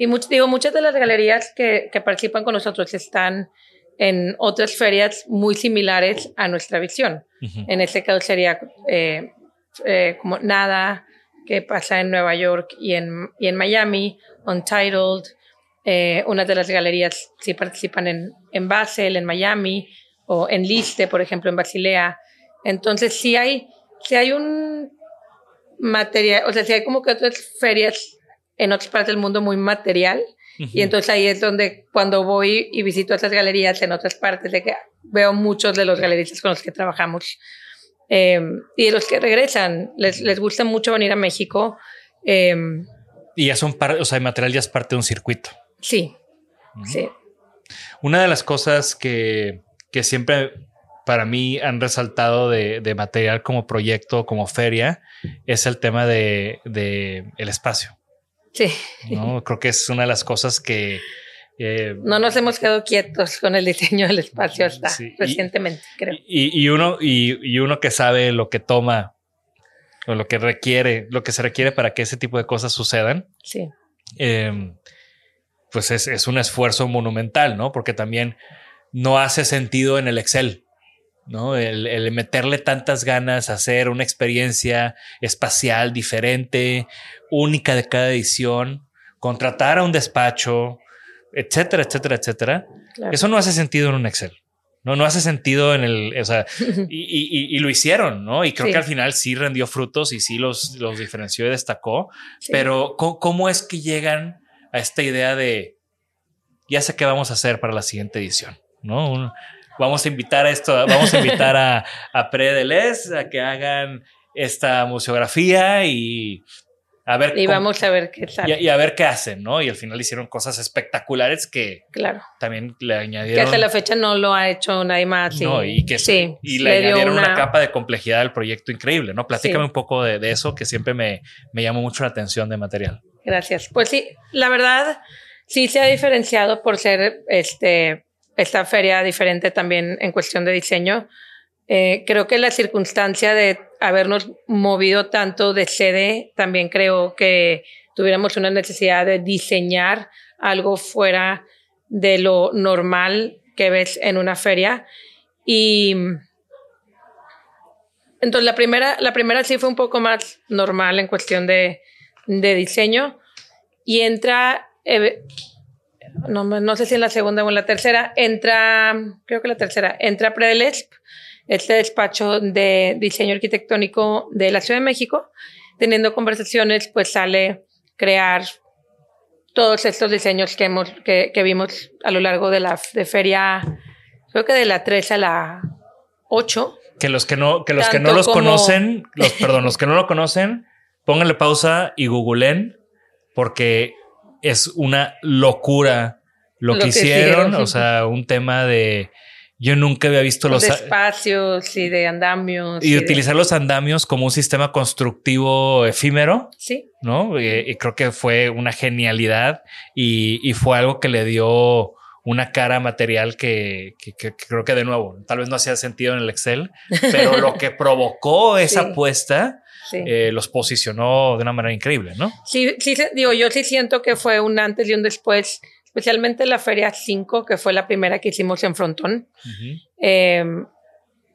Y digo, muchas de las galerías que, que, participan con nosotros están en otras ferias muy similares a nuestra visión. En este caso sería eh, eh, como Nada, que pasa en Nueva York y en, y en Miami, Untitled, Eh, unas de las galerías sí participan en, en Basel, en Miami, o en Liste, por ejemplo, en Basilea. Entonces, sí hay, sí hay un material, o sea, sí hay como que otras ferias en otras partes del mundo muy material. Y entonces ahí es donde cuando voy y visito esas galerías en otras partes, de que veo muchos de los galeristas con los que trabajamos. Em, y de los que regresan, les, les gusta mucho venir a México. Em, y ya son parte, o sea, el material ya es parte de un circuito. Sí, sí. Una de las cosas que, que siempre para mí han resaltado de, de, material como proyecto, como feria, es el tema de, de el espacio. Sí. ¿no? Creo que es una de las cosas que... Eh, no nos hemos quedado quietos con el diseño del espacio hasta sí, recientemente, y, creo. Y, y uno, y, y, uno que sabe lo que toma o lo que requiere, lo que se requiere para que ese tipo de cosas sucedan. Sí. Eh, pues es, es, un esfuerzo monumental, ¿no? Porque también no hace sentido en el Excel, ¿no? El, el, meterle tantas ganas a hacer una experiencia espacial diferente, única de cada edición, contratar a un despacho, etcétera, etcétera, etcétera. Claro. Eso no hace sentido en un Excel. No, no hace sentido en el, o sea, y, y, y lo hicieron, ¿no? Y creo sí. que al final sí rendió frutos y sí los, los diferenció y destacó. Sí. Pero ¿cómo, ¿cómo es que llegan a esta idea de, ya sé qué vamos a hacer para la siguiente edición, ¿no? Un, vamos a invitar a esto, vamos a invitar a, a Pre Deleuze a que hagan esta museografía y a ver y cómo, vamos a ver qué sale. Y, y, a ver qué hacen, ¿no? Y al final hicieron cosas espectaculares que claro. también le añadieron. Que hasta la fecha no lo ha hecho nadie más. Y, no, y que sí, y le, le añadieron una... una... capa de complejidad al proyecto increíble, ¿no? Platícame sí. un poco de, de, eso que siempre me, me llamó mucho la atención de material. Gracias. Pues sí, la verdad sí se ha diferenciado por ser este, esta feria diferente también en cuestión de diseño. Eh, creo que la circunstancia de habernos movido tanto de sede también creo que tuviéramos una necesidad de diseñar algo fuera de lo normal que ves en una feria. Y entonces la primera, la primera sí fue un poco más normal en cuestión de, de diseño y entra, eh, no, no, sé si en la segunda o en la tercera, entra, creo que la tercera, entra Predelesp, este despacho de diseño arquitectónico de la Ciudad de México, teniendo conversaciones, pues sale crear todos estos diseños que, hemos, que, que vimos a lo largo de la de feria, creo que de la 3 a la 8. Que los que no, que los, que no los como... conocen, los, perdón, los que no lo conocen, pónganle pausa y googleen, porque es una locura lo, lo que, que, hicieron, hicieron. o sea, un tema de yo nunca había visto los, espacios y de andamios. Y, y utilizar de... los andamios como un sistema constructivo efímero. Sí. ¿No? Y, y creo que fue una genialidad y, y, fue algo que le dio una cara material que, que, que, creo que de nuevo, tal vez no hacía sentido en el Excel, pero lo que provocó esa sí. apuesta sí. eh, los posicionó de una manera increíble, ¿no? Sí, sí, digo, yo sí siento que fue un antes y un después especialmente la Feria 5, que fue la primera que hicimos en Frontón. Uh -huh. eh,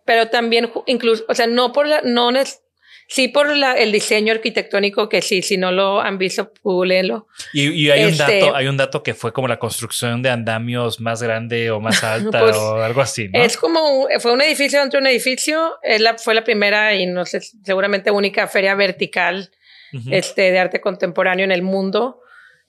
pero también, incluso, o sea, no por la, no es, sí por la, el diseño arquitectónico, que sí, si no lo han visto, googleenlo. Y, y hay, este, un dato, hay un dato que fue como la construcción de andamios más grande o más alta pues, o algo así, ¿no? Es como, fue un edificio dentro de un edificio, es la, fue la primera y no sé, seguramente única feria vertical uh -huh. este, de arte contemporáneo en el mundo.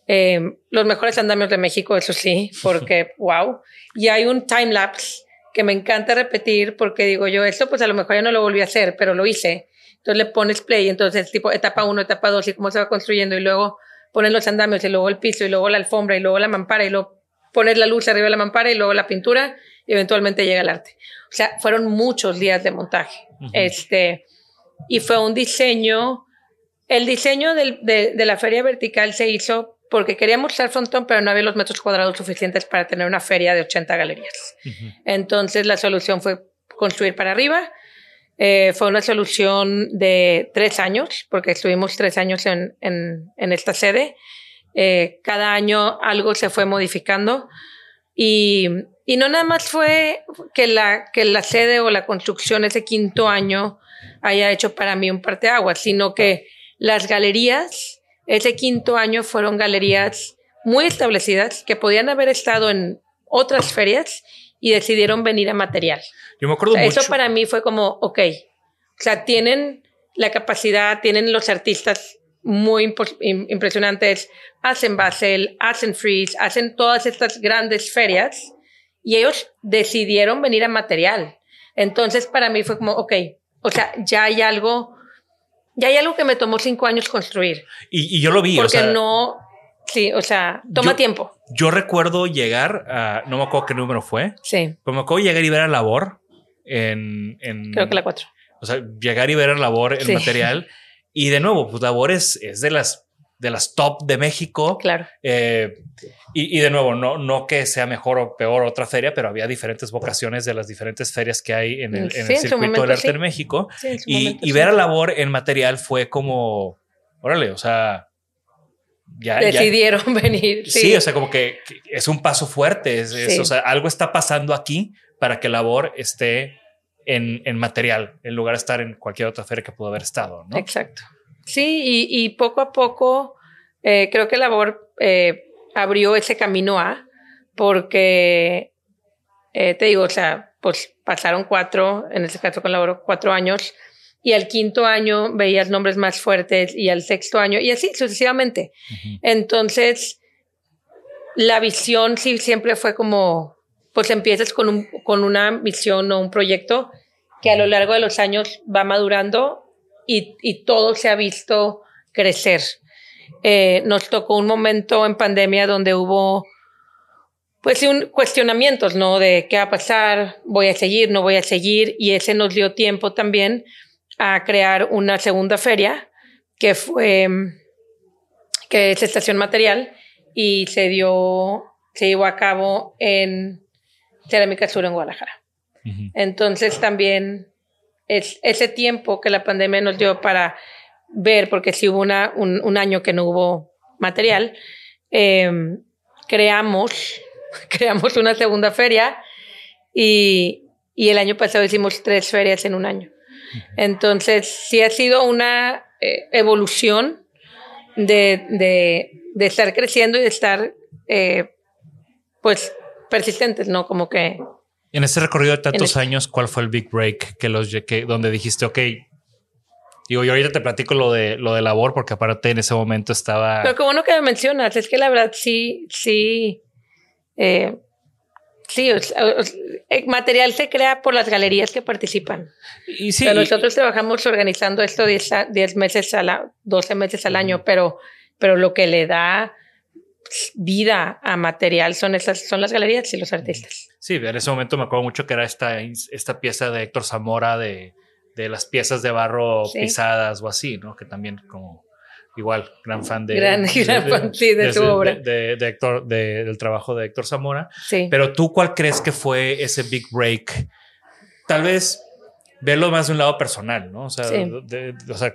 Eh, los mejores andamios de México, eso sí, porque wow. Y hay un time lapse que me encanta repetir porque digo yo, esto pues a lo mejor ya no lo volví a hacer, pero lo hice. Entonces le pones play, entonces tipo etapa 1, etapa 2 y cómo se va construyendo y luego pones los andamios y luego el piso y luego la alfombra y luego la mampara y luego pones la luz arriba de la mampara y luego la pintura y eventualmente llega el arte. O sea, fueron muchos días de montaje. Uh -huh. Este, y fue un diseño, el diseño del, de, de la feria vertical se hizo porque queríamos usar frontón, pero no había los metros cuadrados suficientes para tener una feria de 80 galerías. Uh -huh. Entonces la solución fue construir para arriba. Eh, fue una solución de tres años, porque estuvimos tres años en, en, esta sede. Eh, cada año algo se fue modificando y, y, no nada más fue que la, que la sede o la construcción ese quinto año haya hecho para mí un parteaguas, sino que las galerías ese quinto año fueron galerías muy establecidas que podían haber estado en otras ferias y decidieron venir a material. Yo me acuerdo mucho. Eso para mí fue como, ok, o sea, tienen la capacidad, tienen los artistas muy impresionantes, hacen Basel, hacen Freeze, hacen todas estas grandes ferias y ellos decidieron venir a material. Entonces para mí fue como, ok, o sea, ya hay algo, ya hay algo que me tomó cinco años construir. Y, yo lo vi. Porque no, sí, o sea, toma tiempo. Yo recuerdo llegar a, no me acuerdo qué número fue. Sí. Pero me acuerdo llegar y ver a Labor en... en Creo que la cuatro. O sea, llegar y ver a Labor el material. Y de nuevo, pues Labor es, de las de las top de México. Claro. Eh, y, de nuevo, no, no que sea mejor o peor otra feria, pero había diferentes vocaciones de las diferentes ferias que hay en el, circuito del arte en México. y, ver a labor en material fue como, órale, o sea, ya. Decidieron venir. Sí. o sea, como que, es un paso fuerte. Es, o sea, algo está pasando aquí para que labor esté en, material, en lugar de estar en cualquier otra feria que pudo haber estado, ¿no? Exacto. Sí, y, poco a poco eh, creo que Labor eh, abrió ese camino a, porque eh, te digo, o sea, pues pasaron cuatro, en este caso con Labor, cuatro años, y al quinto año veías nombres más fuertes, y al sexto año, y así sucesivamente. Entonces, la visión sí siempre fue como, pues empiezas con, un, con una misión o un proyecto que a lo largo de los años va madurando y, todo se ha visto crecer. Eh, nos tocó un momento en pandemia donde hubo pues un cuestionamientos, ¿no? De qué va a pasar, voy a seguir, no voy a seguir, y ese nos dio tiempo también a crear una segunda feria que fue, que es Estación Material, y se dio, se llevó a cabo en Cerámica Sur en Guadalajara. Entonces también es ese tiempo que la pandemia nos dio para ver, porque si hubo una, un, año que no hubo material, em, creamos, creamos una segunda feria y, y, el año pasado hicimos tres ferias en un año. Entonces, sí ha sido una eh, evolución de, de, de, estar creciendo y de estar, eh, pues, persistentes, ¿no? Como que... En ese recorrido de tantos años, ¿cuál fue el big break que los que, donde dijiste, ok, digo, yo ahorita te platico lo de lo de labor, porque aparte en ese momento estaba. Pero qué bueno que me mencionas, es que la verdad sí, sí, eh, sí, el material se crea por las galerías que participan. Y sí, nosotros trabajamos organizando esto 10, meses a la, 12 meses al año, pero, pero lo que le da vida a material son esas, son las galerías y los artistas. Sí, en ese momento me acuerdo mucho que era esta, esta pieza de Héctor Zamora de, de las piezas de barro pisadas o así, ¿no? Que también como igual gran fan de gran, gran fan, sí, de, su obra de, Héctor del trabajo de Héctor Zamora sí. pero tú cuál crees que fue ese big break tal vez verlo más de un lado personal no o sea, o sea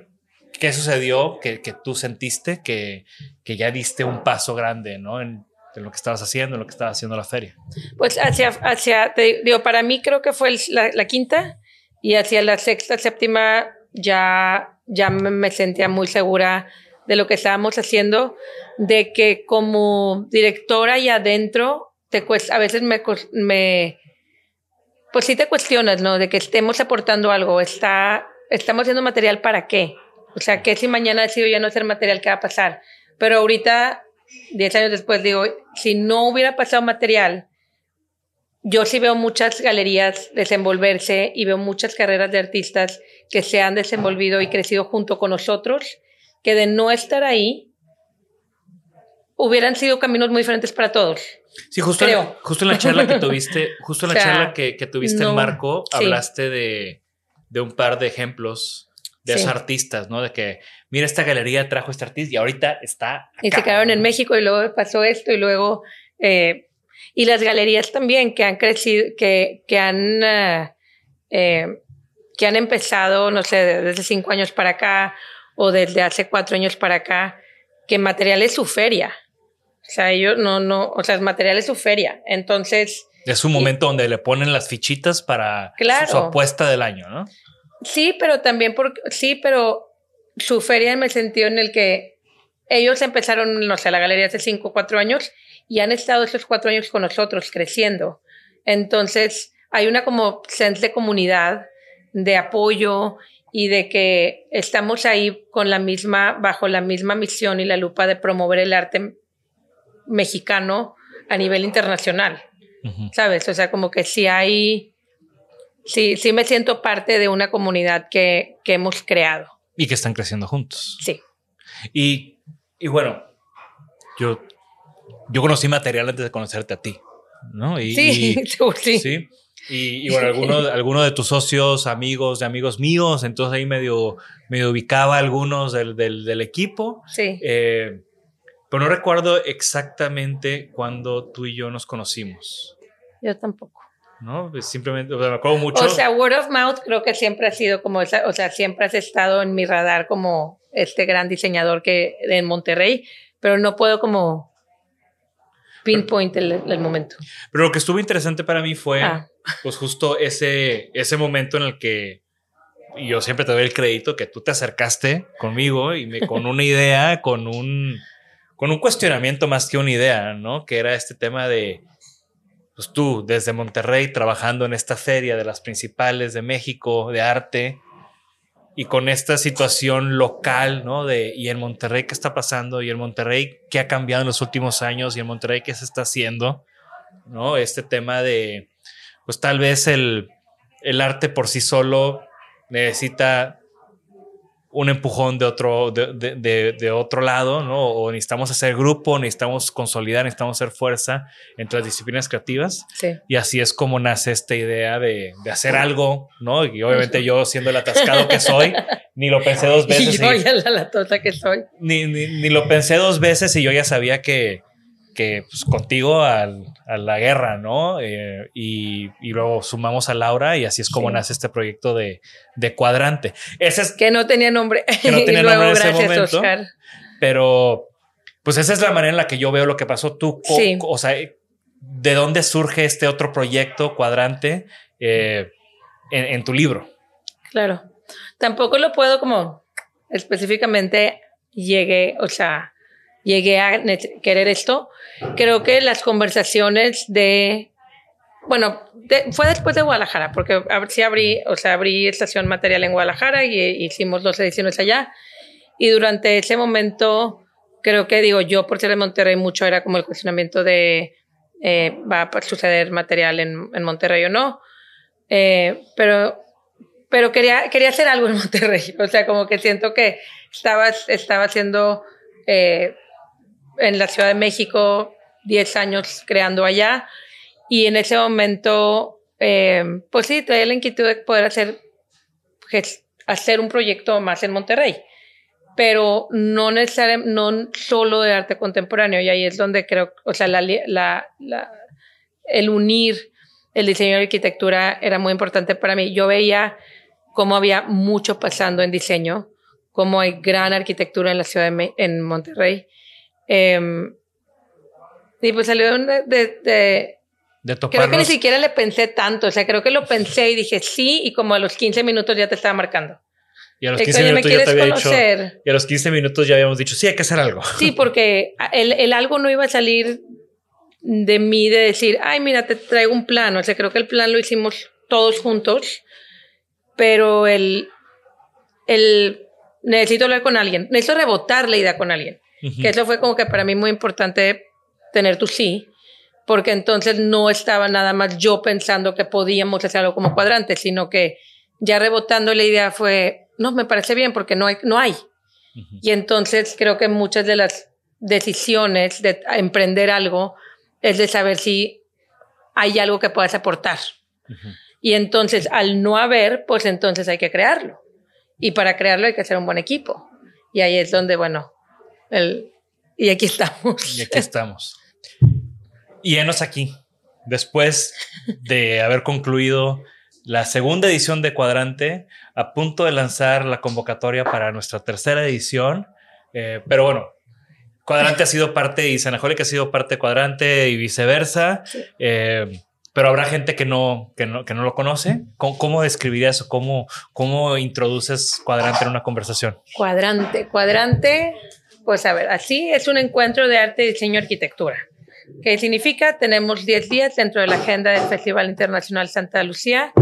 ¿Qué sucedió que, que tú sentiste que, que, ya diste un paso grande ¿no? en, lo que estabas haciendo, en lo que estaba haciendo la feria? Pues hacia, hacia te digo, para mí creo que fue la, quinta y hacia la sexta, séptima ya, ya me, sentía muy segura de lo que estábamos haciendo, de que como directora y adentro, te a veces me, me, pues sí te cuestionas, ¿no? De que estemos aportando algo, está, estamos haciendo material para qué. O sea, que si mañana decido ya no hacer material, ¿qué va a pasar? Pero ahorita, 10 años después, digo, si no hubiera pasado material, yo sí veo muchas galerías desenvolverse y veo muchas carreras de artistas que se han desenvolvido y crecido junto con nosotros, que de no estar ahí, hubieran sido caminos muy diferentes para todos. Sí, justo, En, justo en la charla que tuviste, justo en la charla que, que tuviste en Marco, hablaste de, de un par de ejemplos de esos artistas, ¿no? De que, mira, esta galería trajo este artista y ahorita está. Y se quedaron en México y luego pasó esto y luego. Eh, y las galerías también que han crecido, que, que han. Eh, eh, que han empezado, no sé, desde cinco años para acá o desde hace cuatro años para acá, que material es su feria. O sea, ellos no, no, o sea, material es su feria. Entonces. Es un momento donde le ponen las fichitas para su apuesta del año, ¿no? Sí, pero también porque, sí, pero su feria en el sentido en el que ellos empezaron, no sé, la galería hace cinco o cuatro años y han estado estos cuatro años con nosotros creciendo. Entonces, hay una como sense de comunidad, de apoyo y de que estamos ahí con la misma, bajo la misma misión y la lupa de promover el arte mexicano a nivel internacional. ¿Sabes? O sea, como que sí hay, sí, sí me siento parte de una comunidad que, que hemos creado. Y que están creciendo juntos. Sí. Y, y bueno, yo, yo conocí material antes de conocerte a ti, ¿no? Y, sí, y- sí. sí. Y, y bueno, alguno, alguno de tus socios, amigos de amigos míos, entonces ahí medio, medio ubicaba algunos del, del, del equipo. Sí. Eh, pero no recuerdo exactamente cuándo tú y yo nos conocimos, Yo tampoco. ¿no? Pues simplemente, o sea, me acuerdo mucho. O sea, word of mouth creo que siempre ha sido como esa, o sea, siempre has estado en mi radar como este gran diseñador que en Monterrey, pero no puedo como pinpoint el, el momento. pero lo que estuvo interesante para mí fue, Ah. Pues justo ese, ese momento en el que yo siempre te doy el crédito que tú te acercaste conmigo y me, con una idea, con un, con un cuestionamiento más que una idea, ¿no? Que era este tema de, pues tú desde Monterrey trabajando en esta feria de las principales de México de arte y con esta situación local, ¿no? De, y en Monterrey qué está pasando y en Monterrey qué ha cambiado en los últimos años y en Monterrey qué se está haciendo, ¿no? Este tema de, pues tal vez el, el arte por sí solo necesita un empujón de otro, de, de- de- de otro lado, ¿no? O necesitamos hacer grupo, necesitamos consolidar, necesitamos hacer fuerza entre las disciplinas creativas. Sí. Y así es como nace esta idea de, de hacer algo, ¿no? Y obviamente yo, siendo el atascado que soy, ni lo pensé dos veces. Y yo y- ya la latota que soy. ni, ni, ni lo pensé dos veces y yo ya sabía que, que pues, contigo al- a la guerra, ¿no? Eh, y, y luego sumamos a Laura y así es como Sí. nace este proyecto de, de cuadrante. Ese es, Que no tenía nombre. Que no tenía y luego, nombre en ese momento. Oscar. pero pues esa es la manera en la que yo veo lo que pasó. Tú, Sí. o sea, ¿de dónde surge este otro proyecto cuadrante eh, en, en tu libro? Claro. Tampoco lo puedo como específicamente llegué, o sea, llegué a querer esto. Creo que las conversaciones de, bueno, de- fue después de Guadalajara, porque sí abrí, o sea, abrí estación material en Guadalajara y eh, hicimos dos ediciones allá. Y durante ese momento, creo que digo, yo por ser de Monterrey mucho era como el cuestionamiento de, eh, ¿va a suceder material en, en Monterrey o no? Eh, pero pero quería, quería hacer algo en Monterrey. O sea, como que siento que estaba, estaba haciendo eh, en la Ciudad de México 10 años creando allá y en ese momento, eh, pues sí, traía la inquietud de poder hacer, hacer un proyecto más en Monterrey, pero no necesariamente, no solo de arte contemporáneo y ahí es donde creo, o sea, la, la, la- el unir el diseño y la arquitectura era muy importante para mí. Yo veía cómo había mucho pasando en diseño, cómo hay gran arquitectura en la ciudad de en Monterrey. Em, y pues salió de, de- de- De creo que ni siquiera le pensé tanto, o sea, creo que lo pensé y dije sí, y como a los 15 minutos ya te estaba marcando. Y a los De que, 15 "Oye, ¿me minutos yo te había dicho. Y a los 15 minutos ya habíamos dicho, sí, hay que hacer algo. Sí, porque el, el algo no iba a salir de mí de decir, ay, mira, te traigo un plan. O sea, creo que el plan lo hicimos todos juntos, pero el, el necesito hablar con alguien, necesito rebotar la idea con alguien. Que eso fue como que para mí muy importante tener tu sí, porque entonces no estaba nada más yo pensando que podíamos hacer algo como cuadrante, sino que ya rebotando la idea fue, no, me parece bien porque no hay. No hay. Y entonces creo que muchas de las decisiones de emprender algo es de saber si hay algo que puedas aportar. Y entonces al no haber, pues entonces hay que crearlo. Y para crearlo hay que hacer un buen equipo. Y ahí es donde, bueno, el, y aquí estamos. Y aquí estamos. Y enos aquí. Después de haber concluido la segunda edición de Cuadrante, a punto de lanzar la convocatoria para nuestra tercera edición. Eh, pero bueno, Cuadrante ha sido parte y Sanajolic ha sido parte de Cuadrante y viceversa. Eh, pero habrá gente que no, que no, que no lo conoce. ¿Cómo, cómo describirías o cómo, cómo introduces Cuadrante en una conversación? Cuadrante. Cuadrante Pues a ver, así es un encuentro de arte, diseño y arquitectura. ¿Qué significa? Tenemos 10 días dentro de la agenda del Festival Internacional Santa Lucía.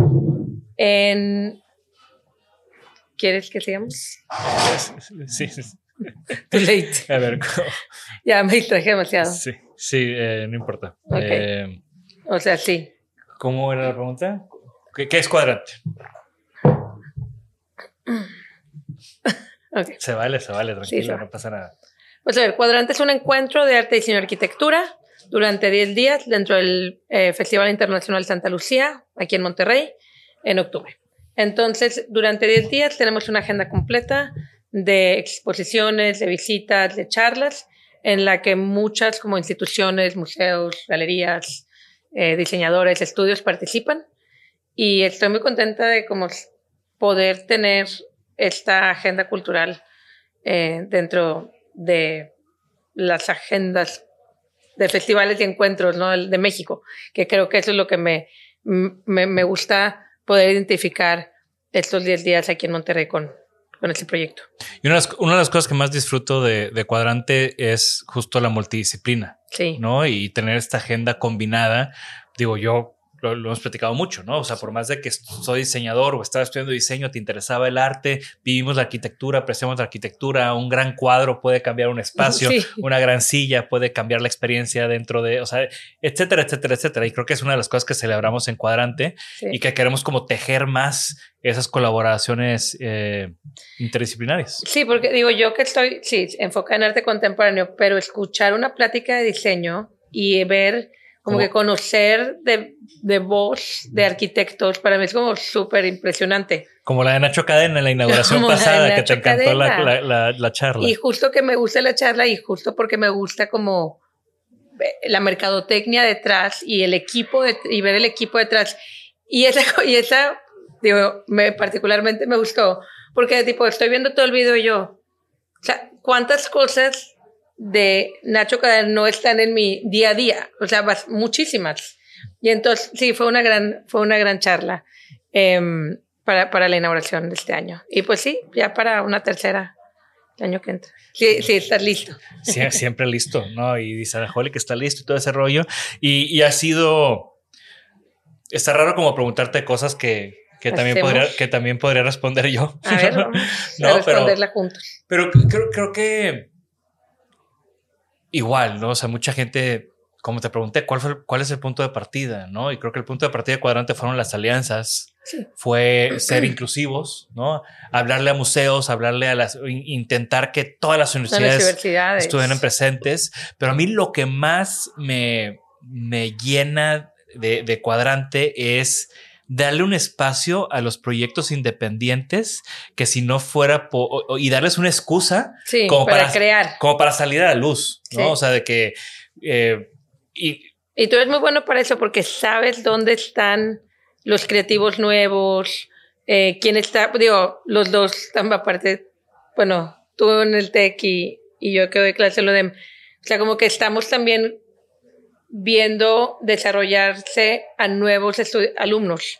En... ¿Quieres que sigamos? Sí, sí. Too late. A ver, Ya me distraje demasiado. sí, sí, eh, no importa. Ok. Eh, O sea, sí. ¿Cómo era la pregunta? ¿Qué, qué es cuadrante? Ok. Se vale, se vale, tranquilo, se va. no pasa nada. Pues a ver, Cuadrante es un encuentro de arte, diseño y arquitectura durante 10 días dentro del eh, Festival Internacional Santa Lucía, aquí en Monterrey, en octubre. Entonces, durante 10 días tenemos una agenda completa de exposiciones, de visitas, de charlas, en la que muchas como instituciones, museos, galerías, eh, diseñadores, estudios participan. Y estoy muy contenta de como poder tener esta agenda cultural eh, dentro de las agendas de festivales y encuentros ¿no? de México, que creo que eso es lo que me, me, me gusta poder identificar estos 10 días aquí en Monterrey con, con este proyecto. Y una de, las, una de las cosas que más disfruto de, de Cuadrante es justo la multidisciplina, Sí. ¿no? Y tener esta agenda combinada. Digo, yo lo, lo hemos platicado mucho, ¿no? O sea, por más de que soy diseñador o estaba estudiando diseño, te interesaba el arte, vivimos la arquitectura, apreciamos la arquitectura, un gran cuadro puede cambiar un espacio, Sí. una gran silla puede cambiar la experiencia dentro de, o sea, etcétera, etcétera, etcétera. Y creo que es una de las cosas que celebramos en Cuadrante sí. y que queremos como tejer más esas colaboraciones eh, interdisciplinarias. Sí, porque digo yo que estoy, sí, enfocada en arte contemporáneo, pero escuchar una plática de diseño y ver, como que conocer de, de voz de arquitectos, para mí es como súper impresionante. Como la de Nacho Cadena en la inauguración Como la pasada, que te encantó la, la- la- la charla. Y justo que me gusta la charla y justo porque me gusta como eh, la mercadotecnia detrás y el equipo de- y ver el equipo detrás. Y esa, y esa digo, me, particularmente me gustó porque tipo estoy viendo todo el video y yo, o sea, ¿cuántas cosas de Nacho Cadena no están en mi día a día? O sea, muchísimas. Y entonces, sí, fue una gran, fue una gran charla em, para, para la inauguración de este año. Y pues sí, ya para una tercera el año que entra. Sí, sí, estás listo. Sie- siempre listo, ¿no? Y dice que está listo y todo ese rollo. Y, y ha sido. Está raro como preguntarte cosas que, que, también podría, que también podría responder yo. A ver, vamos No, a pero- responderla juntos. Pero creo, creo que igual, ¿no? O sea, mucha gente, como te pregunté, ¿cuál, fue, ¿cuál es el punto de partida? ¿no? Y creo que el punto de partida de Cuadrante fueron las alianzas, Sí. fue ser inclusivos, ¿no? Hablarle a museos, hablarle a las, in- intentar que todas las Son las universidades universidades. estuvieran presentes. Pero a mí lo que más me, me llena de, de Cuadrante es darle un espacio a los proyectos independientes que si no fuera po- o- o- y darles una excusa Sí, como para, para- crear. como para salir a la luz, ¿no? Sí. O sea, de que eh, y Y tú eres muy bueno para eso porque sabes dónde están los creativos nuevos, eh, quién está, digo, los dos están aparte, bueno, tú en el TEC y, y yo que doy clase en lo de, o sea, como que estamos también viendo desarrollarse a nuevos alumnos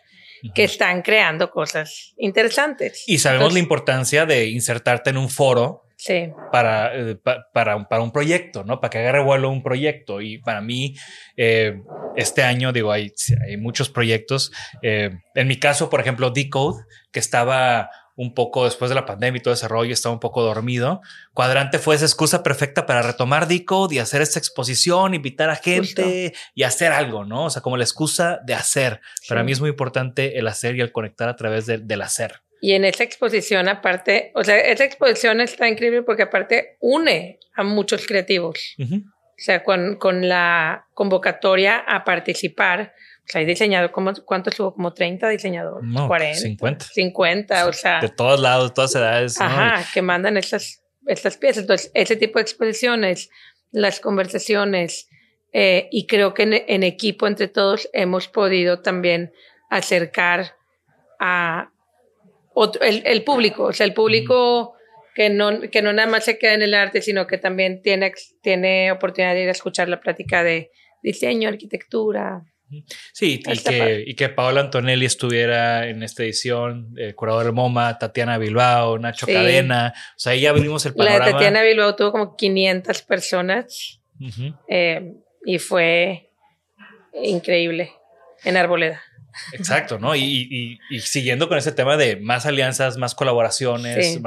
que están creando cosas interesantes. y sabemos la importancia de insertarte en un foro Sí, para, eh, pa- para, un- para un proyecto, ¿no? Para que agarre vuelo un proyecto. Y para mí, eh, este año, digo, hay, hay muchos proyectos. Eh, en mi caso, por ejemplo, Decode, que estaba un poco después de la pandemia y todo ese rollo, estaba un poco dormido. Cuadrante fue esa excusa perfecta para retomar Decode y hacer esta exposición, invitar a gente y hacer algo, ¿no? O sea, como la excusa de hacer. Para mí es muy importante el hacer y el conectar a través de- del hacer. Y en esa exposición, aparte, o sea, esa exposición está increíble porque aparte une a muchos creativos. Ujú. O sea, con, con la convocatoria a participar, hay diseñador, como, ¿cuántos hubo? Como 30 diseñadores, No, 40, 50. 50, o sea, De todos lados, de todas edades. ¿no? ajá, que mandan estas, estas piezas. Entonces, ese tipo de exposiciones, las conversaciones, eh, y creo que en, en equipo entre todos hemos podido también acercar a otro, el, el público, o sea, el público que no, que no nada más se queda en el arte, sino que también tiene, tiene oportunidad de ir a escuchar la plática de diseño, arquitectura, Sí, y que, y que, Paola Antonelli estuviera en esta edición, el curador MoMA, Tatiana Bilbao, Nacho Cadena. O sea, ahí ya abrimos el panorama. La de Tatiana Bilbao tuvo como 500 personas eh, y fue increíble en Arboleda. Exacto, ¿no? Y, siguiendo con ese tema de más alianzas, más colaboraciones,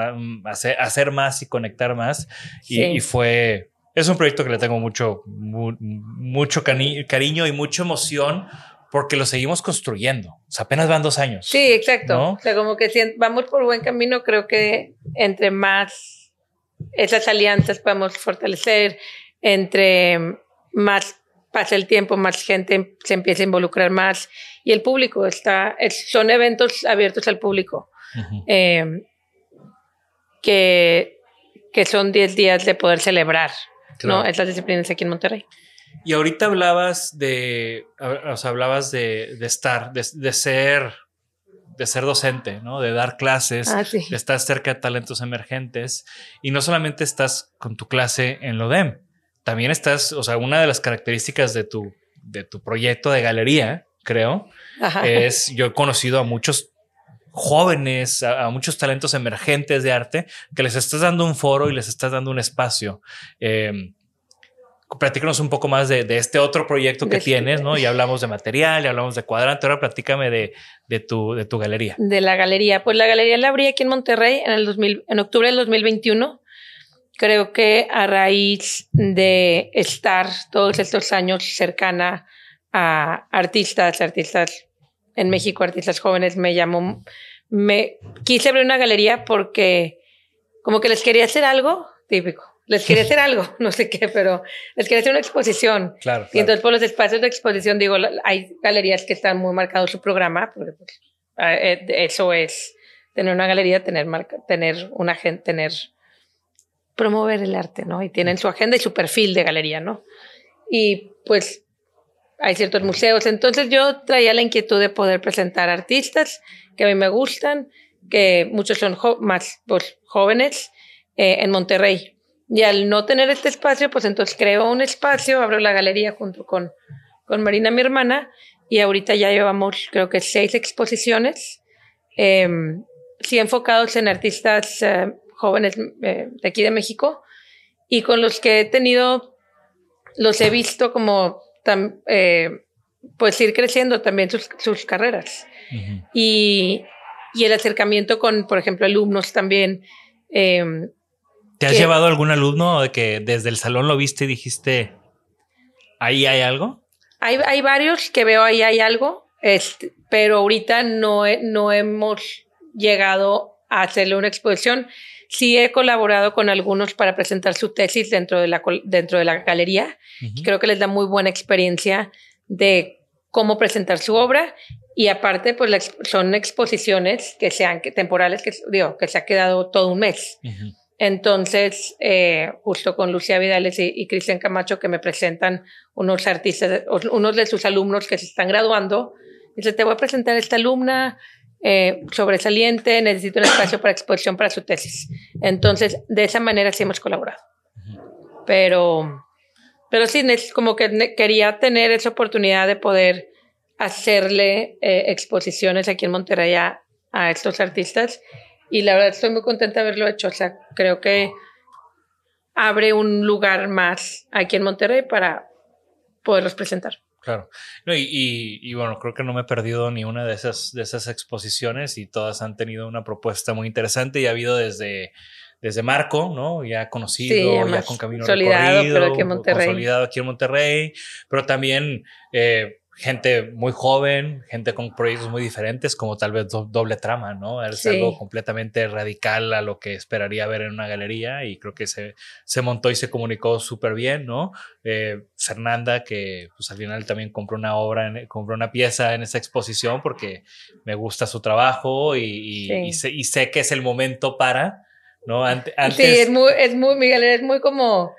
hacer, más y conectar más. Y, fue, es un proyecto que le tengo mucho, mucho cariño y mucha emoción porque lo seguimos construyendo. O sea, apenas van dos años. Sí, exacto. O sea, como que si vamos por buen camino, creo que entre más esas alianzas podemos fortalecer, entre más pasa el tiempo, más gente se empieza a involucrar más y el público está, son eventos abiertos al público. Em, que, que son 10 días de poder celebrar ¿no? estas disciplinas aquí en Monterrey. Y ahorita hablabas de, o sea, hablabas de, de estar, de, de, ser, de ser docente, ¿no? De dar clases, ah, de estar cerca de talentos emergentes. Y no solamente estás con tu clase en LODEM, también estás, o sea, una de las características de tu, de tu proyecto de galería, creo, es, yo he conocido a muchos jóvenes, a, muchos talentos emergentes de arte, que les estás dando un foro y les estás dando un espacio. Eh, platícanos un poco más de, este otro proyecto que tienes, ¿no? Ya hablamos de material, ya hablamos de cuadrante, ahora platícame de, de, tu, de tu galería. De la galería. Pues la galería la abrí aquí en Monterrey en, el 2000, en octubre del 2021 creo que a raíz de estar todos estos años cercana a artistas, artistas en México, artistas jóvenes, me llamó, me quise abrir una galería porque como que les quería hacer algo típico. Les quería hacer algo, no sé qué, pero les quería hacer una exposición. Claro, Y entonces por los espacios de exposición, digo, hay galerías que están muy marcados su programa, porque pues, eh, eso es tener una galería, tener marca, tener una gente, tener promover el arte, ¿no? Y tienen su agenda y su perfil de galería, ¿no? Y pues hay ciertos museos. Entonces yo traía la inquietud de poder presentar artistas que a mí me gustan, que muchos son más pues, jóvenes eh, en Monterrey. Y al no tener este espacio, pues entonces creo un espacio, abro la galería junto con, con Marina, mi hermana, y ahorita ya llevamos creo que seis exposiciones, eh, sí enfocados en artistas eh, jóvenes eh, de aquí de México y con los que he tenido, los he visto como eh, pues ir creciendo también sus, sus carreras. y, y, el acercamiento con, por ejemplo, alumnos también. Em, ¿Te has llevado algún alumno de que desde el salón lo viste y dijiste, ahí hay algo? Hay, hay varios que veo ahí hay algo, este, pero ahorita no, no hemos llegado a hacerle una exposición. Sí he colaborado con algunos para presentar su tesis dentro de la, dentro de la galería. Creo que les da muy buena experiencia de cómo presentar su obra y aparte pues son exposiciones que sean temporales, que, digo, que se ha quedado todo un mes. Entonces, eh, justo con Lucía Vidales y, Cristian Camacho que me presentan unos artistas, unos de sus alumnos que se están graduando, dice, te voy a presentar esta alumna, eh, sobresaliente, necesito un espacio para exposición para su tesis. Entonces, de esa manera sí hemos colaborado. Pero, pero sí, como que quería tener esa oportunidad de poder hacerle eh, exposiciones aquí en Monterrey a, a, estos artistas. Y la verdad estoy muy contenta de haberlo hecho. O sea, creo que abre un lugar más aquí en Monterrey para poderlos presentar. Claro. y, bueno, creo que no me he perdido ni una de esas, de esas exposiciones y todas han tenido una propuesta muy interesante y ha habido desde, desde Marco, ¿no? Ya conocido, ya con camino recorrido, pero aquí en Monterrey. consolidado aquí en Monterrey, pero también eh, gente muy joven, gente con proyectos muy diferentes, como tal vez doble trama, ¿no? Es algo completamente radical a lo que esperaría ver en una galería y creo que se, se montó y se comunicó súper bien, ¿no? Eh, Fernanda, que pues al final también compró una obra, compró una pieza en esa exposición porque me gusta su trabajo y, y, sé, que es el momento para, ¿no? Antes, sí, es muy, es muy, Miguel, es muy como...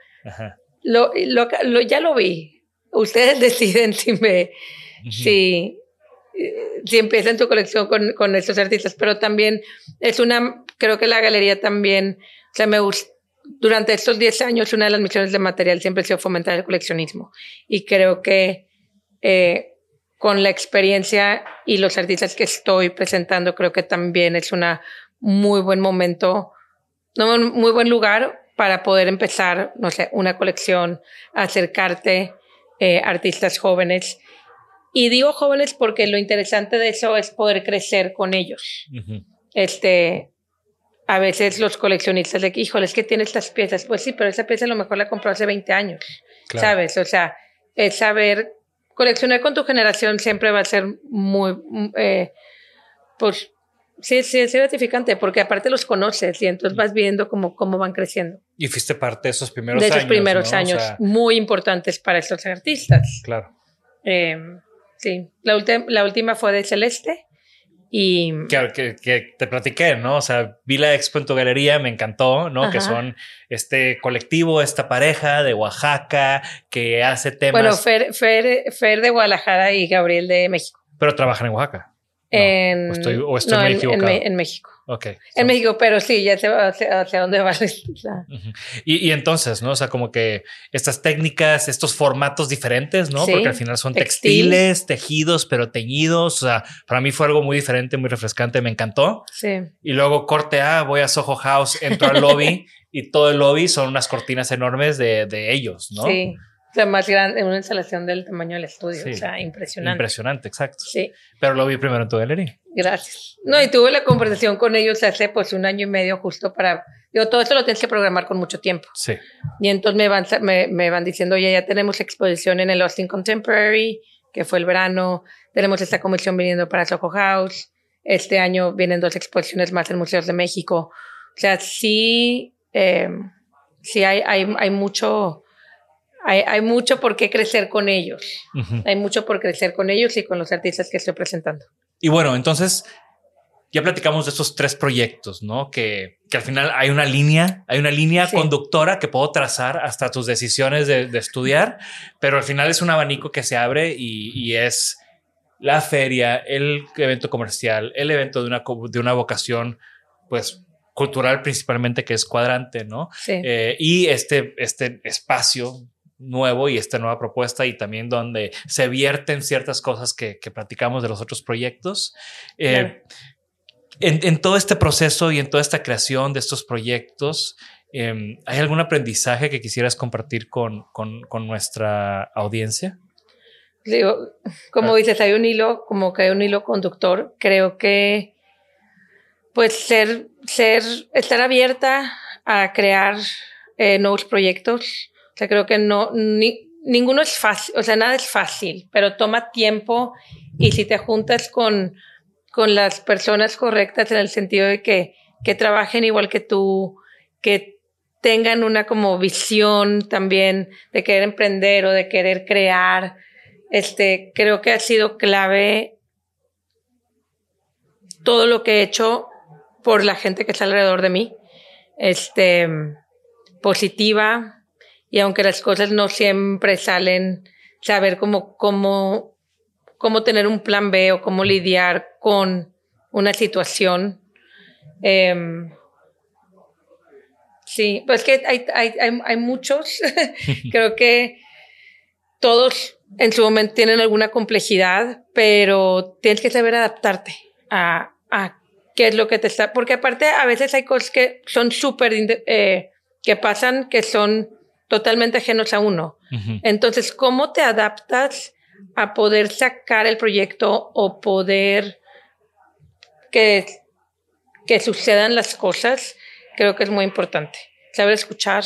Lo, lo, ya lo vi, ustedes deciden si me, si, si empiezan su colección con, con, estos artistas, pero también es una, creo que la galería también, o sea, me gusta, durante estos 10 años una de las misiones de material siempre ha sido fomentar el coleccionismo. Y creo que eh, con la experiencia y los artistas que estoy presentando, creo que también es una muy buen momento, no, un muy buen lugar para poder empezar, no sé, una colección, acercarte eh, artistas jóvenes. Y digo jóvenes porque lo interesante de eso es poder crecer con ellos. Este, a veces los coleccionistas de, híjole, es que tiene estas piezas. Pues sí, pero esa pieza a lo mejor la compró hace 20 años, ¿sabes? O sea, es saber, coleccionar con tu generación siempre va a ser muy, eh, pues, sí, sí, es gratificante, porque aparte los conoces y entonces vas viendo cómo, cómo van creciendo. Y fuiste parte de esos primeros años. De esos primeros años, muy importantes para estos artistas. Claro. Em, sí, la, la última fue de Celeste. Y que, que, te platiqué, ¿no? O sea, vi la expo en tu galería, me encantó, ¿no? Que son este colectivo, esta pareja de Oaxaca que hace temas. Bueno, Fer, Fer, Fer de Guadalajara y Gabriel de México. Pero trabajan en Oaxaca. En, o estoy, o estoy muy equivocado. En, México. Ok. En México, pero sí, ya sé hacia, dónde va. y, y, entonces, ¿no? O sea, como que estas técnicas, estos formatos diferentes, ¿no? Porque al final son textiles, tejidos, pero teñidos. O sea, para mí fue algo muy diferente, muy refrescante, me encantó. Sí. Y luego corte A, voy a Soho House, entro al lobby y todo el lobby son unas cortinas enormes de, de ellos, ¿no? Sí. O sea, más grande, una instalación del tamaño del estudio. O sea, impresionante. Impresionante, exacto. Sí. Pero lo vi primero en tu galería. Gracias. No, y tuve la conversación con ellos hace pues un año y medio justo para... Digo, todo esto lo tienes que programar con mucho tiempo. Sí. Y entonces me van, me, me van diciendo, oye, ya tenemos exposición en el Austin Contemporary, que fue el verano. Tenemos esta comisión viniendo para Soho House. Este año vienen dos exposiciones más en Museos de México. O sea, sí, eh, sí hay, hay, hay mucho hay, mucho por qué crecer con ellos. Hay mucho por crecer con ellos y con los artistas que estoy presentando. Y bueno, entonces ya platicamos de estos tres proyectos, ¿no? Que, que al final hay una línea, hay una línea conductora que puedo trazar hasta tus decisiones de, estudiar, pero al final es un abanico que se abre y, y, es la feria, el evento comercial, el evento de una, de una vocación, pues cultural principalmente que es cuadrante, ¿no? Sí. Eh, y este, este espacio nuevo y esta nueva propuesta y también donde se vierten ciertas cosas que, que platicamos de los otros proyectos. Eh, en, todo este proceso y en toda esta creación de estos proyectos, em, ¿hay algún aprendizaje que quisieras compartir con, con, nuestra audiencia? Digo, como ah. dices, hay un hilo, como que hay un hilo conductor. Creo que, pues, ser, ser, estar abierta a crear eh, nuevos proyectos, o sea, creo que no, ni, ninguno es fácil, o sea, nada es fácil, pero toma tiempo y si te juntas con, con las personas correctas en el sentido de que, que trabajen igual que tú, que tengan una como visión también de querer emprender o de querer crear, este, creo que ha sido clave todo lo que he hecho por la gente que está alrededor de mí, este, positiva, y aunque las cosas no siempre salen, saber cómo, cómo, cómo tener un plan B o cómo lidiar con una situación. Em, sí, pues que hay, hay, hay, muchos. Creo que todos en su momento tienen alguna complejidad, pero tienes que saber adaptarte a, a qué es lo que te está. Porque aparte, a veces hay cosas que son súper. Eh, que pasan que son totalmente ajenos a uno. Entonces, ¿cómo te adaptas a poder sacar el proyecto o poder que, que sucedan las cosas? Creo que es muy importante. Saber escuchar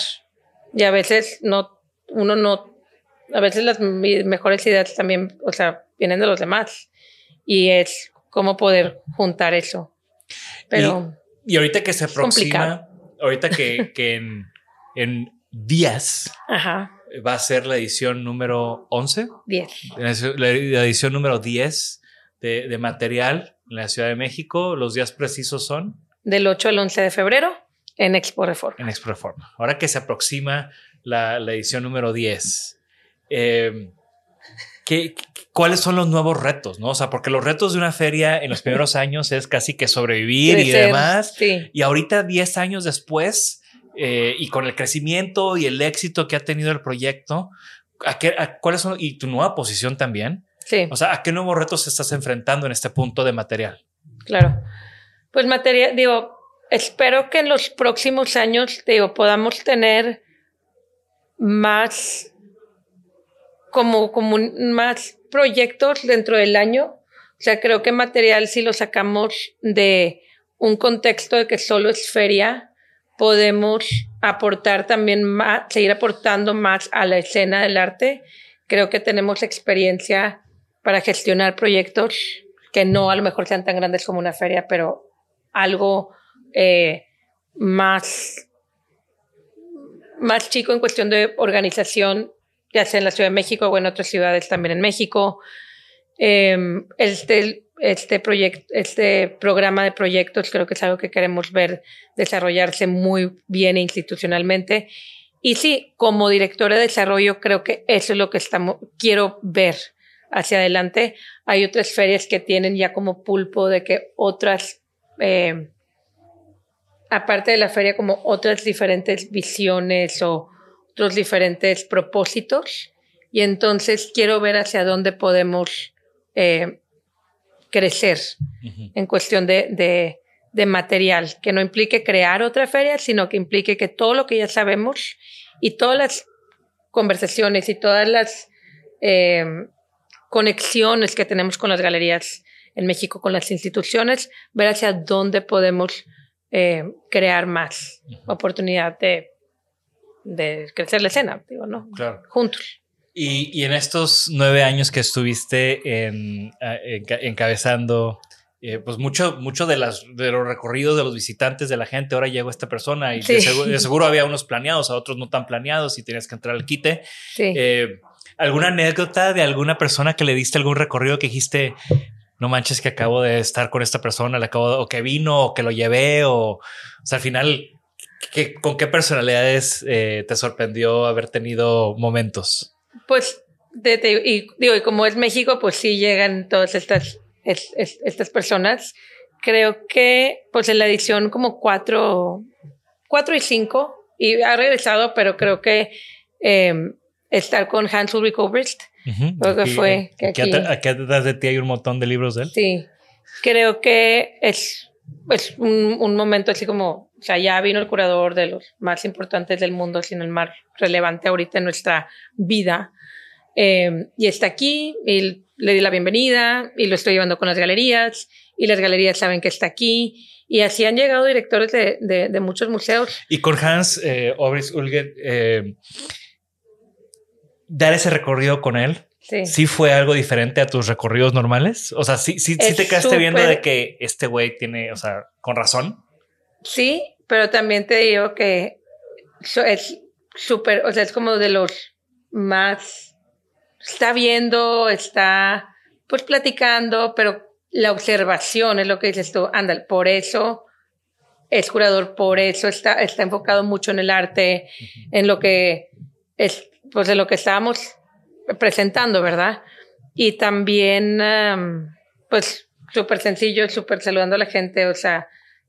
y a veces no, uno no, a veces las mejores ideas también, o sea, vienen de los demás y es cómo poder juntar eso. Pero y, ahorita que se aproxima, ahorita que, que en, en días. Va a ser la edición número 11. 10. La edición número 10 de, de, material en la Ciudad de México. Los días precisos son. Del 8 al 11 de febrero en Expo Reforma. En Expo Reforma. Ahora que se aproxima la, la edición número 10, eh, ¿qué, ¿cuáles son los nuevos retos? ¿no? O sea, porque los retos de una feria en los primeros años es casi que sobrevivir y demás. Sí. Y ahorita, 10 años después, eh, y con el crecimiento y el éxito que ha tenido el proyecto, ¿a qué, ¿cuáles son? Y tu nueva posición también. Sí. O sea, ¿a qué nuevos retos estás enfrentando en este punto de material? Claro. Pues material, digo, espero que en los próximos años, digo, podamos tener más, como, como más proyectos dentro del año. O sea, creo que material, si lo sacamos de un contexto de que solo es feria, podemos aportar también más, seguir aportando más a la escena del arte. Creo que tenemos experiencia para gestionar proyectos que no a lo mejor sean tan grandes como una feria, pero algo eh, más, más chico en cuestión de organización, ya sea en la Ciudad de México o en otras ciudades también en México. Em, este, este, proyecto, este programa de proyectos creo que es algo que queremos ver desarrollarse muy bien institucionalmente. Y sí, como directora de desarrollo, creo que eso es lo que estamos, quiero ver hacia adelante. Hay otras ferias que tienen ya como pulpo de que otras, eh, aparte de la feria, como otras diferentes visiones o otros diferentes propósitos. Y entonces quiero ver hacia dónde podemos eh, crecer en cuestión de, de, de, material, que no implique crear otra feria, sino que implique que todo lo que ya sabemos y todas las conversaciones y todas las eh, conexiones que tenemos con las galerías en México, con las instituciones, ver hacia dónde podemos eh, crear más oportunidad de, de crecer la escena, digo, ¿no? Claro. Juntos. Y, y, en estos nueve años que estuviste en, en, encabezando, eh, pues mucho, mucho de, las, de los recorridos de los visitantes, de la gente, ahora llegó esta persona y sí. de, seguro, de, seguro, había unos planeados, a otros no tan planeados y tenías que entrar al quite. Sí. Eh, ¿Alguna anécdota de alguna persona que le diste algún recorrido que dijiste, no manches que acabo de estar con esta persona, le acabo de, o que vino, o que lo llevé, o, o sea, al final, ¿qué, ¿con qué personalidades eh, te sorprendió haber tenido momentos? Pues, de, de, y digo, y como es México, pues sí llegan todas estas, es, es, estas personas. Creo que, pues en la edición como cuatro, cuatro y cinco, y ha regresado, pero creo que eh, estar con Hans Ulrich Obrist, uh -huh. creo que aquí, fue. Que aquí, aquí, atrás de ti hay un montón de libros de él. Sí, creo que es, es un, un momento así como, o sea, ya vino el curador de los más importantes del mundo, sino el más relevante ahorita en nuestra vida. Eh, y está aquí, y le di la bienvenida, y lo estoy llevando con las galerías, y las galerías saben que está aquí, y así han llegado directores de, de, de muchos museos. Y con Hans eh, Obrist Ulger, eh, dar ese recorrido con él, Sí. ¿Sí fue algo diferente a tus recorridos normales? O sea, sí, sí, sí te quedaste viendo de que este güey tiene, o sea, con razón. Sí, pero también te digo que es súper, o sea, es como de los más, está viendo, está pues platicando, pero la observación es lo que dices tú, anda, por eso es curador, por eso está, está enfocado mucho en el arte, uh -huh. en lo que es, pues lo que estábamos presentando, ¿verdad? Y también, um, pues, súper sencillo, súper saludando a la gente, o sea,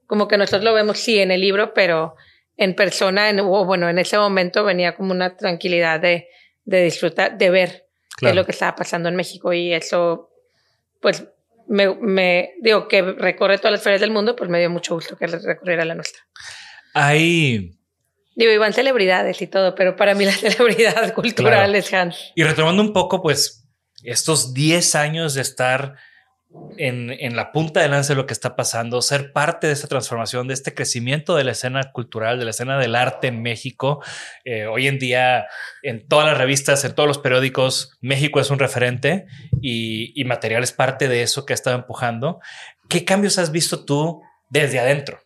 como que nosotros lo vemos, sí, en el libro, pero en persona, en, o bueno, en ese momento venía como una tranquilidad de, de disfrutar, de ver claro. qué es lo que estaba pasando en México y eso, pues, me, me, digo, que recorre todas las ferias del mundo, pues me dio mucho gusto que recorriera la nuestra. Hay Digo, iban celebridades y todo, pero para mí la celebridad cultural claro. es Hans. Y retomando un poco, pues, estos 10 años de estar en, en, la punta de lanza de lo que está pasando, ser parte de esta transformación, de este crecimiento de la escena cultural, de la escena del arte en México. Eh, hoy en día, en todas las revistas, en todos los periódicos, México es un referente y, y material es parte de eso que ha estado empujando. ¿Qué cambios has visto tú desde adentro?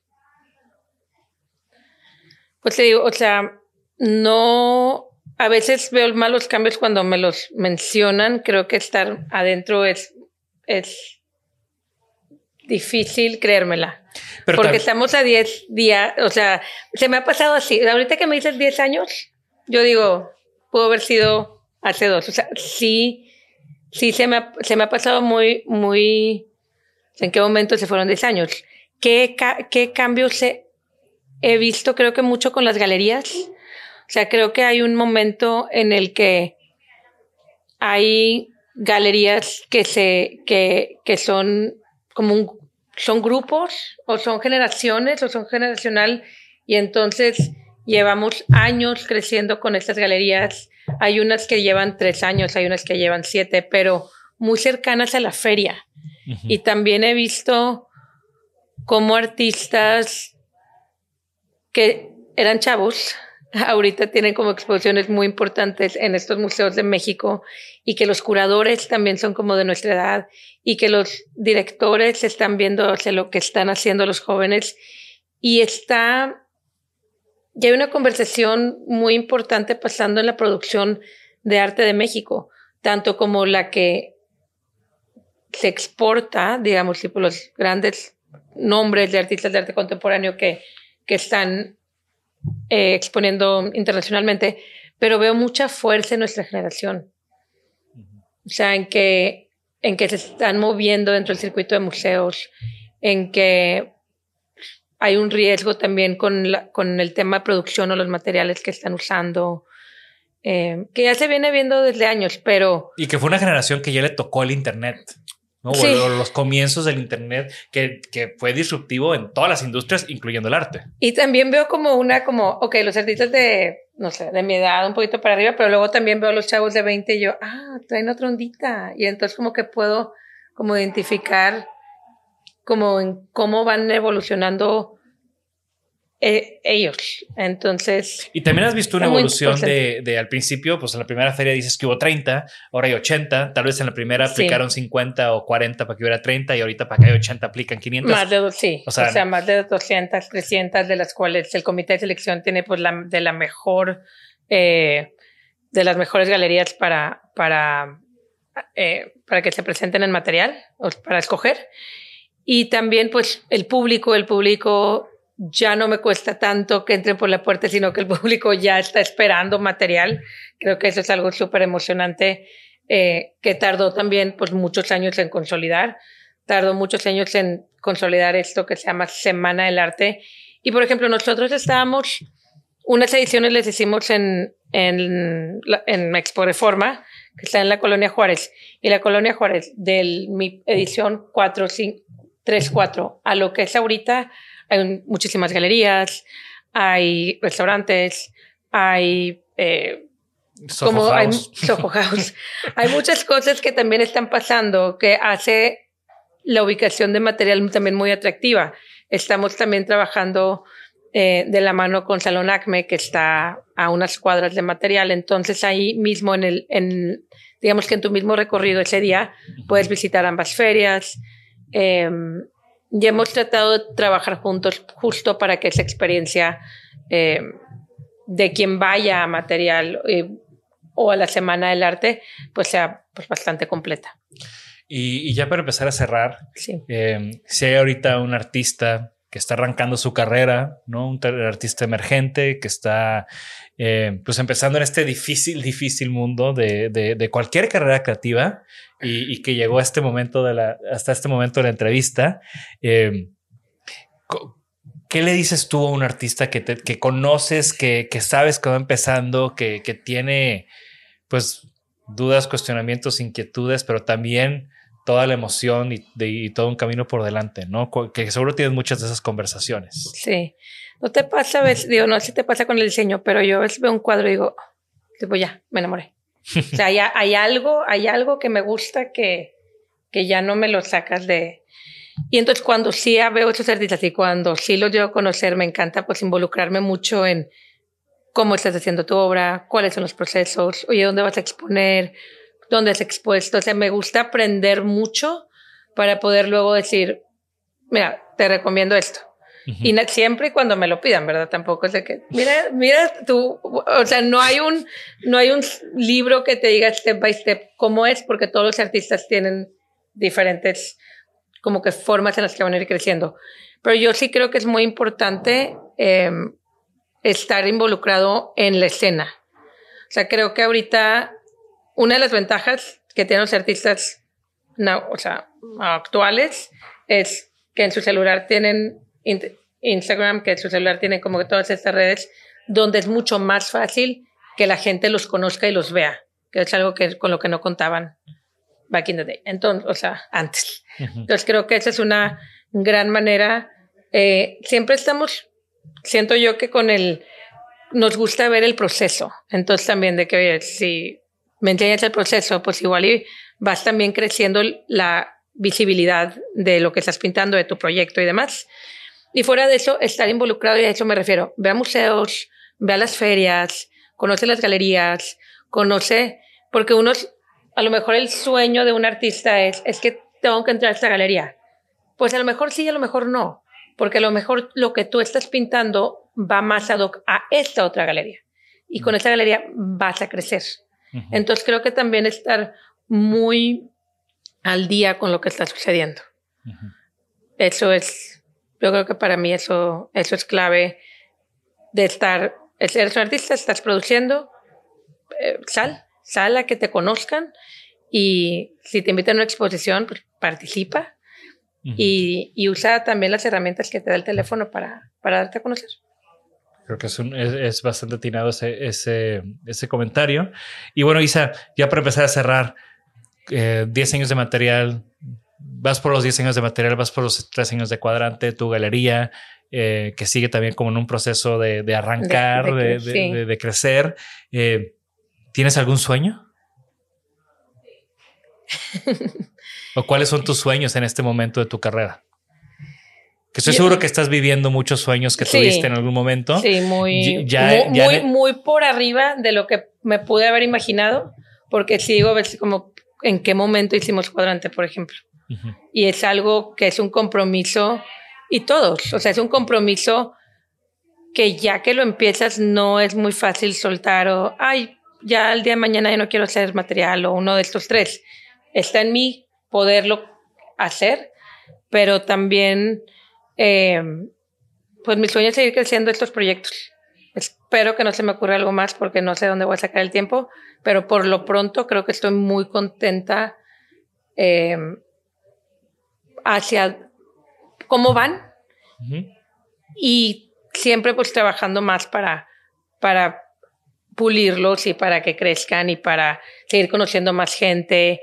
Pues te digo, o sea, no, a veces veo malos cambios cuando me los mencionan. Creo que estar adentro es, es difícil creérmela. Pero porque estamos a 10 días, o sea, se me ha pasado así. Ahorita que me dices 10 años, yo digo, pudo haber sido hace dos. O sea, sí, sí se me ha, se me ha pasado muy, muy, ¿en qué momento se fueron 10 años? ¿Qué, qué cambios se, he visto creo que mucho con las galerías. O sea, creo que hay un momento en el que hay galerías que se, que, que son como un, son grupos o son generaciones o son generacional y entonces llevamos años creciendo con estas galerías. Hay unas que llevan tres años, hay unas que llevan siete, pero muy cercanas a la feria. Y también he visto como artistas que eran chavos, ahorita tienen como exposiciones muy importantes en estos museos de México y que los curadores también son como de nuestra edad y que los directores están viendo lo que están haciendo los jóvenes. Y está, ya hay una conversación muy importante pasando en la producción de arte de México, tanto como la que se exporta, digamos, tipo los grandes nombres de artistas de arte contemporáneo que, que están eh, exponiendo internacionalmente, pero veo mucha fuerza en nuestra generación. O sea, en que, en que se están moviendo dentro del circuito de museos, en que hay un riesgo también con, con el tema de producción o los materiales que están usando. Eh, que ya se viene viendo desde años, pero... Y que fue una generación que ya le tocó el Internet. ¿No? los comienzos del Internet, que, que, fue disruptivo en todas las industrias, incluyendo el arte. Y también veo como una, como, ok, los artistas de, no sé, de mi edad, un poquito para arriba, pero luego también veo a los chavos de 20 y yo, ah, traen otra ondita. Y entonces como que puedo como identificar como en cómo van evolucionando eh, ellos. Entonces. Y también has visto una evolución de, de, al principio, pues en la primera feria dices que hubo 30, ahora hay 80, tal vez en la primera aplicaron 50 o 40 para que hubiera 30 y ahorita para que haya 80 aplican 500. Más de, sí, o sea, más de 200, 300 de las cuales el comité de selección tiene pues la, de la mejor, eh, de las mejores galerías para, para, eh, para que se presenten en material, o para escoger. Y también pues el público, el público ya no me cuesta tanto que entre por la puerta, sino que el público ya está esperando material. Creo que eso es algo súper emocionante eh, que tardó también pues, muchos años en consolidar. Tardó muchos años en consolidar esto que se llama Semana del Arte. Y, por ejemplo, nosotros estábamos, unas ediciones les hicimos en, en, en Expo Reforma, que está en la Colonia Juárez. Y la Colonia Juárez, de mi edición 4, 5, 3, 4, a lo que es ahorita, hay muchísimas galerías, hay restaurantes, hay... Eh, como hay hay muchas cosas que también están pasando que hace la ubicación de material también muy atractiva. Estamos también trabajando eh, de la mano con Salón Acme, que está a unas cuadras de material. Entonces ahí mismo en el, en, digamos que en tu mismo recorrido ese día, puedes visitar ambas ferias. Eh, y hemos tratado de trabajar juntos justo para que esa experiencia eh, de quien vaya a material eh, o a la Semana del Arte pues sea pues, bastante completa. Y, ya para empezar a cerrar, eh, si hay ahorita un artista que está arrancando su carrera, ¿no? Un artista emergente que está pues empezando en este difícil, difícil mundo de, de, cualquier carrera creativa y, que llegó a este momento de la, hasta este momento de la entrevista. Eh, ¿Qué le dices tú a un artista que, que conoces, que, que, sabes que va empezando, que, que tiene pues dudas, cuestionamientos, inquietudes, pero también toda la emoción y, de, todo un camino por delante, ¿no? Que seguro tienes muchas de esas conversaciones. Sí. No te pasa, ves, digo, no sé si te pasa con el diseño, pero yo veo un cuadro y digo, tipo, ya, me enamoré. O sea, hay, algo, hay algo que me gusta que, que ya no me lo sacas de... Y entonces cuando sí veo esos artistas y cuando sí los llevo a conocer, me encanta pues involucrarme mucho en cómo estás haciendo tu obra, cuáles son los procesos, oye, ¿dónde vas a exponer? ¿Dónde has expuesto? O sea, me gusta aprender mucho para poder luego decir, mira, te recomiendo esto. Y siempre cuando me lo pidan, ¿verdad? Tampoco es de que, mira, mira tú, o sea, no hay un, no hay un libro que te diga step by step cómo es, porque todos los artistas tienen diferentes como que formas en las que van a ir creciendo. Pero yo sí creo que es muy importante em, estar involucrado en la escena. O sea, creo que ahorita una de las ventajas que tienen los artistas o sea, actuales es que en su celular tienen Instagram, que su celular tiene como que todas estas redes, donde es mucho más fácil que la gente los conozca y los vea, que es algo que con lo que no contaban back in the day. Entonces, o sea, antes. Entonces creo que esa es una gran manera. Eh, siempre estamos, siento yo que con el, nos gusta ver el proceso. Entonces también de que si me enseñas el proceso, pues igual y vas también creciendo la visibilidad de lo que estás pintando, de tu proyecto y demás. Y fuera de eso, estar involucrado, y a eso me refiero, ve a museos, ve a las ferias, conoce las galerías, conoce, porque uno, a lo mejor el sueño de un artista es, es que tengo que entrar a esta galería. Pues a lo mejor sí, a lo mejor no, porque a lo mejor lo que tú estás pintando va más ad hoc a esta otra galería. Y con esa galería vas a crecer. Entonces creo que también estar muy al día con lo que está sucediendo. Eso es, yo creo que para mí eso, eso es clave de estar, eres un artista, estás produciendo, eh, sal, sal a que te conozcan y si te invitan a una exposición, pues participa y, y, usa también las herramientas que te da el teléfono para, para darte a conocer. Creo que es, es, bastante atinado ese, ese, ese, comentario. Y bueno, Isa, ya para empezar a cerrar, 10 eh, años de material, vas por los 10 años de material, vas por los 3 años de cuadrante, tu galería, eh, que sigue también como en un proceso de, de arrancar, de, de, de crecer. Eh, ¿Tienes algún sueño? ¿O cuáles son tus sueños en este momento de tu carrera? Que estoy seguro que estás viviendo muchos sueños que tuviste en algún momento. Sí, muy, muy, muy, por arriba de lo que me pude haber imaginado, porque sigo a ver como en qué momento hicimos cuadrante, por ejemplo. Y es algo que es un compromiso, y todos, o sea, es un compromiso que ya que lo empiezas no es muy fácil soltar o, ay, ya el día de mañana ya no quiero hacer material o uno de estos tres. Está en mí poderlo hacer, pero también eh, pues mi sueño es seguir creciendo estos proyectos. Espero que no se me ocurra algo más porque no sé dónde voy a sacar el tiempo, pero por lo pronto creo que estoy muy contenta eh, hacia cómo van y siempre pues trabajando más para, para pulirlos y para que crezcan y para seguir conociendo más gente,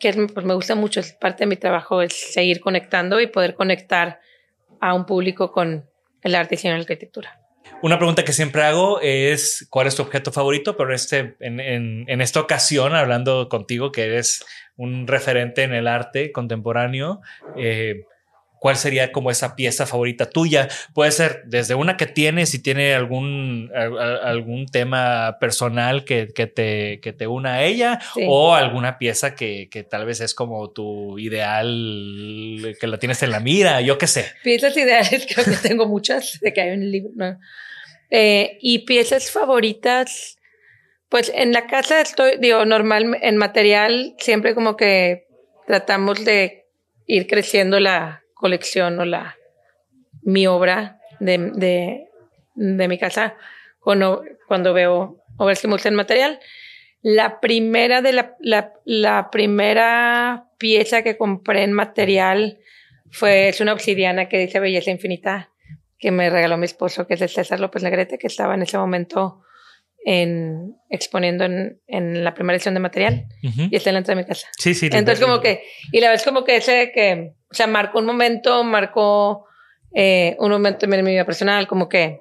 que pues me gusta mucho, es parte de mi trabajo es seguir conectando y poder conectar a un público con el arte y la arquitectura. Una pregunta que siempre hago es cuál es tu objeto favorito, pero este, en, en, esta ocasión, hablando contigo, que eres un referente en el arte contemporáneo, eh, ¿cuál sería como esa pieza favorita tuya? Puede ser desde una que tienes, si tiene algún, algún tema personal que, que, te, que te una a ella, o alguna pieza que, que, tal vez es como tu ideal, que la tienes en la mira, yo qué sé. Piezas ideales, creo que tengo muchas, de que hay un libro. Eh, y piezas favoritas. Pues en la casa estoy, digo, normal, en material, siempre como que tratamos de ir creciendo la, colección o la, mi obra de, de, de mi casa cuando, cuando veo obras que me gustan material. La primera de la, la, la, primera pieza que compré en material fue es una obsidiana que dice Belleza Infinita que me regaló mi esposo, que es de César López Negrete, que estaba en ese momento en, exponiendo en, en la primera edición de material y está en la entrada de mi casa. Sí, sí. Entonces como que, y la vez como que ese que, o sea, marcó un momento, marcó eh, un momento en mi vida personal, como que,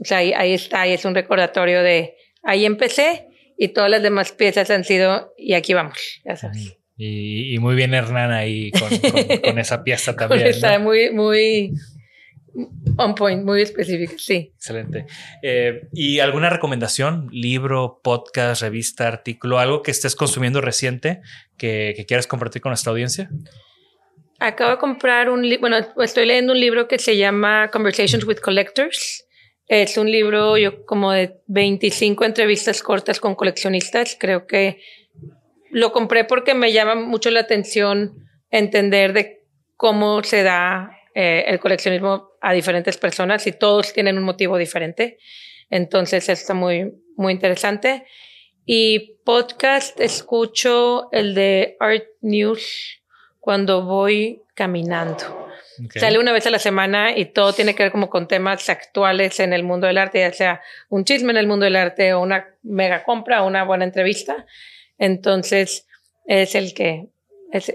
o sea, ahí, ahí está, ahí es un recordatorio de, ahí empecé y todas las demás piezas han sido, y aquí vamos, ya sabes. Y, y muy bien Hernán ahí con, con, esa pieza también. Está muy, muy, On point, muy específico, sí. Excelente. Eh, ¿Y alguna recomendación? ¿Libro, podcast, revista, artículo, algo que estés consumiendo reciente que, que quieras compartir con nuestra audiencia? Acabo de comprar un libro, bueno, estoy leyendo un libro que se llama Conversations with Collectors. Es un libro yo como de 25 entrevistas cortas con coleccionistas. Creo que lo compré porque me llama mucho la atención entender de cómo se da eh, el coleccionismo a diferentes personas y todos tienen un motivo diferente. Entonces, está muy, muy interesante. Y podcast, escucho el de Art News cuando voy caminando. Sale una vez a la semana y todo tiene que ver como con temas actuales en el mundo del arte, ya sea un chisme en el mundo del arte o una mega compra o una buena entrevista. Entonces, es el que, es,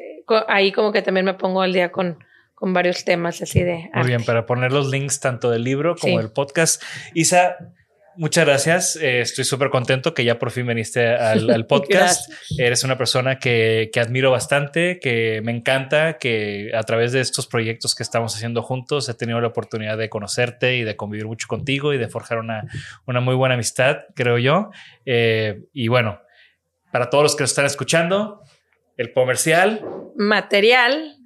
ahí como que también me pongo al día con, con varios temas así de... Muy bien, para poner los links tanto del libro como del podcast. Isa, Muchas gracias. Eh, estoy súper contento que ya por fin viniste al, podcast. Eres una persona que, que, admiro bastante, que me encanta, que a través de estos proyectos que estamos haciendo juntos he tenido la oportunidad de conocerte y de convivir mucho contigo y de forjar una, una muy buena amistad, creo yo. Eh, y bueno, para todos los que nos están escuchando, el comercial. Material,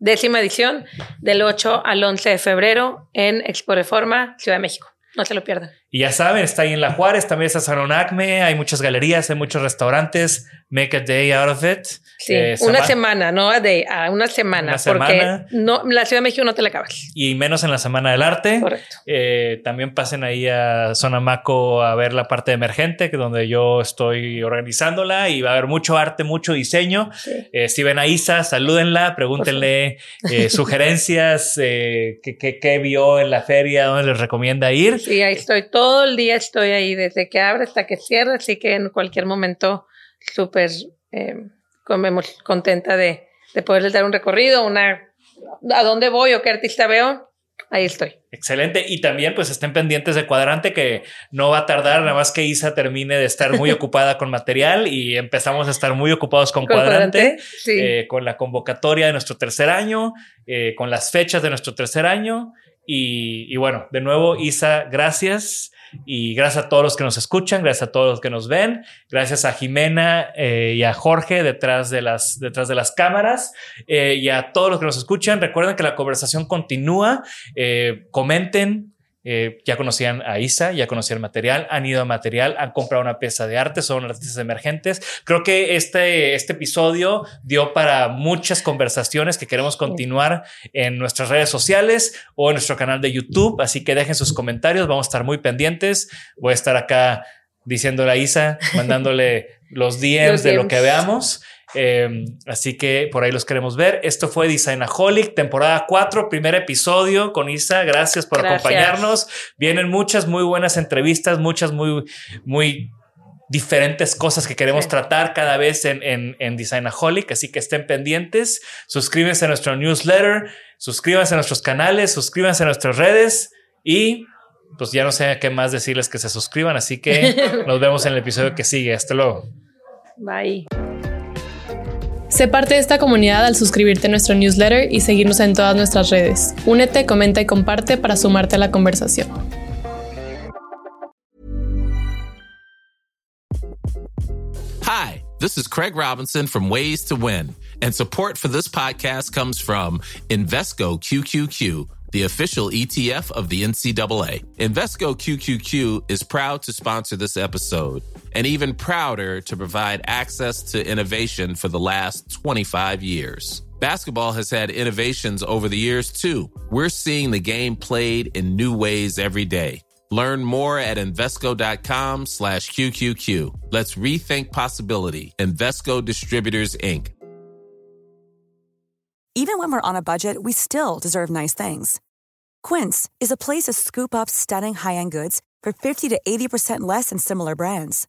décima edición, del 8 al 11 de febrero en Expo Reforma, Ciudad de México. No se lo pierdan. Y ya saben, está ahí en La Juárez, también está San Acme, hay muchas galerías, hay muchos restaurantes. Make a day out of it. Sí, eh, una semana, no a day, a una semana. porque no, la Ciudad de México no te la acabas. Y menos en la Semana del Arte. Correcto. Eh, también pasen ahí a Sonamaco a ver la parte emergente, que donde yo estoy organizándola y va a haber mucho arte, mucho diseño. Eh, si ven a Isa, salúdenla, pregúntenle sugerencias, qué, vio en la feria, dónde les recomienda ir. Sí, ahí estoy todo el día estoy ahí, desde que abre hasta que cierra, así que en cualquier momento súper eh, contenta de, de poderles dar un recorrido, una a dónde voy o qué artista veo, ahí estoy. Excelente. Y también pues estén pendientes de cuadrante que no va a tardar, nada más que Isa termine de estar muy ocupada con material y empezamos a estar muy ocupados con, cuadrante, eh, con la convocatoria de nuestro tercer año, eh, con las fechas de nuestro tercer año. Y, bueno, de nuevo, Isa, gracias. Y gracias a todos los que nos escuchan, gracias a todos los que nos ven, gracias a Jimena eh, y a Jorge detrás de las, detrás de las cámaras eh, y a todos los que nos escuchan. Recuerden que la conversación continúa. Eh, comenten, eh, ya conocían a Isa, ya conocían el material, han ido a material, han comprado una pieza de arte, son artistas emergentes. Creo que este, este episodio dio para muchas conversaciones que queremos continuar en nuestras redes sociales o en nuestro canal de YouTube. Así que dejen sus comentarios, vamos a estar muy pendientes. Voy a estar acá diciéndole a Isa, mandándole los DMs de lo que veamos. Em, así que por ahí los queremos ver. Esto fue Designaholic, temporada 4, primer episodio con Isa. Gracias por acompañarnos. Vienen muchas muy buenas entrevistas, muchas muy, muy diferentes cosas que queremos tratar cada vez en, en, en Designaholic. Así que estén pendientes. Suscríbanse a nuestro newsletter, suscríbanse a nuestros canales, suscríbanse a nuestras redes y pues ya no sé qué más decirles que se suscriban. Así que nos vemos en el episodio que sigue. Hasta luego. Bye. Sé parte de esta comunidad al suscribirte a nuestro newsletter y seguirnos en todas nuestras redes. Únete, comenta y comparte para sumarte a la conversación. Hi, this is Craig Robinson from Ways to Win, and support for this podcast comes from Invesco QQQ the official ETF of the NCAA. Invesco QQQ is proud to sponsor this episode and even prouder to provide access to innovation for the last 25 years. Basketball has had innovations over the years too. We're seeing the game played in new ways every day. Learn more at Invesco.com slash QQQ. Let's rethink possibility. Invesco Distributors, Inc. Even when we're on a budget, we still deserve nice things. Quince is a place to scoop up stunning high-end goods for 50 to 80% less than similar brands.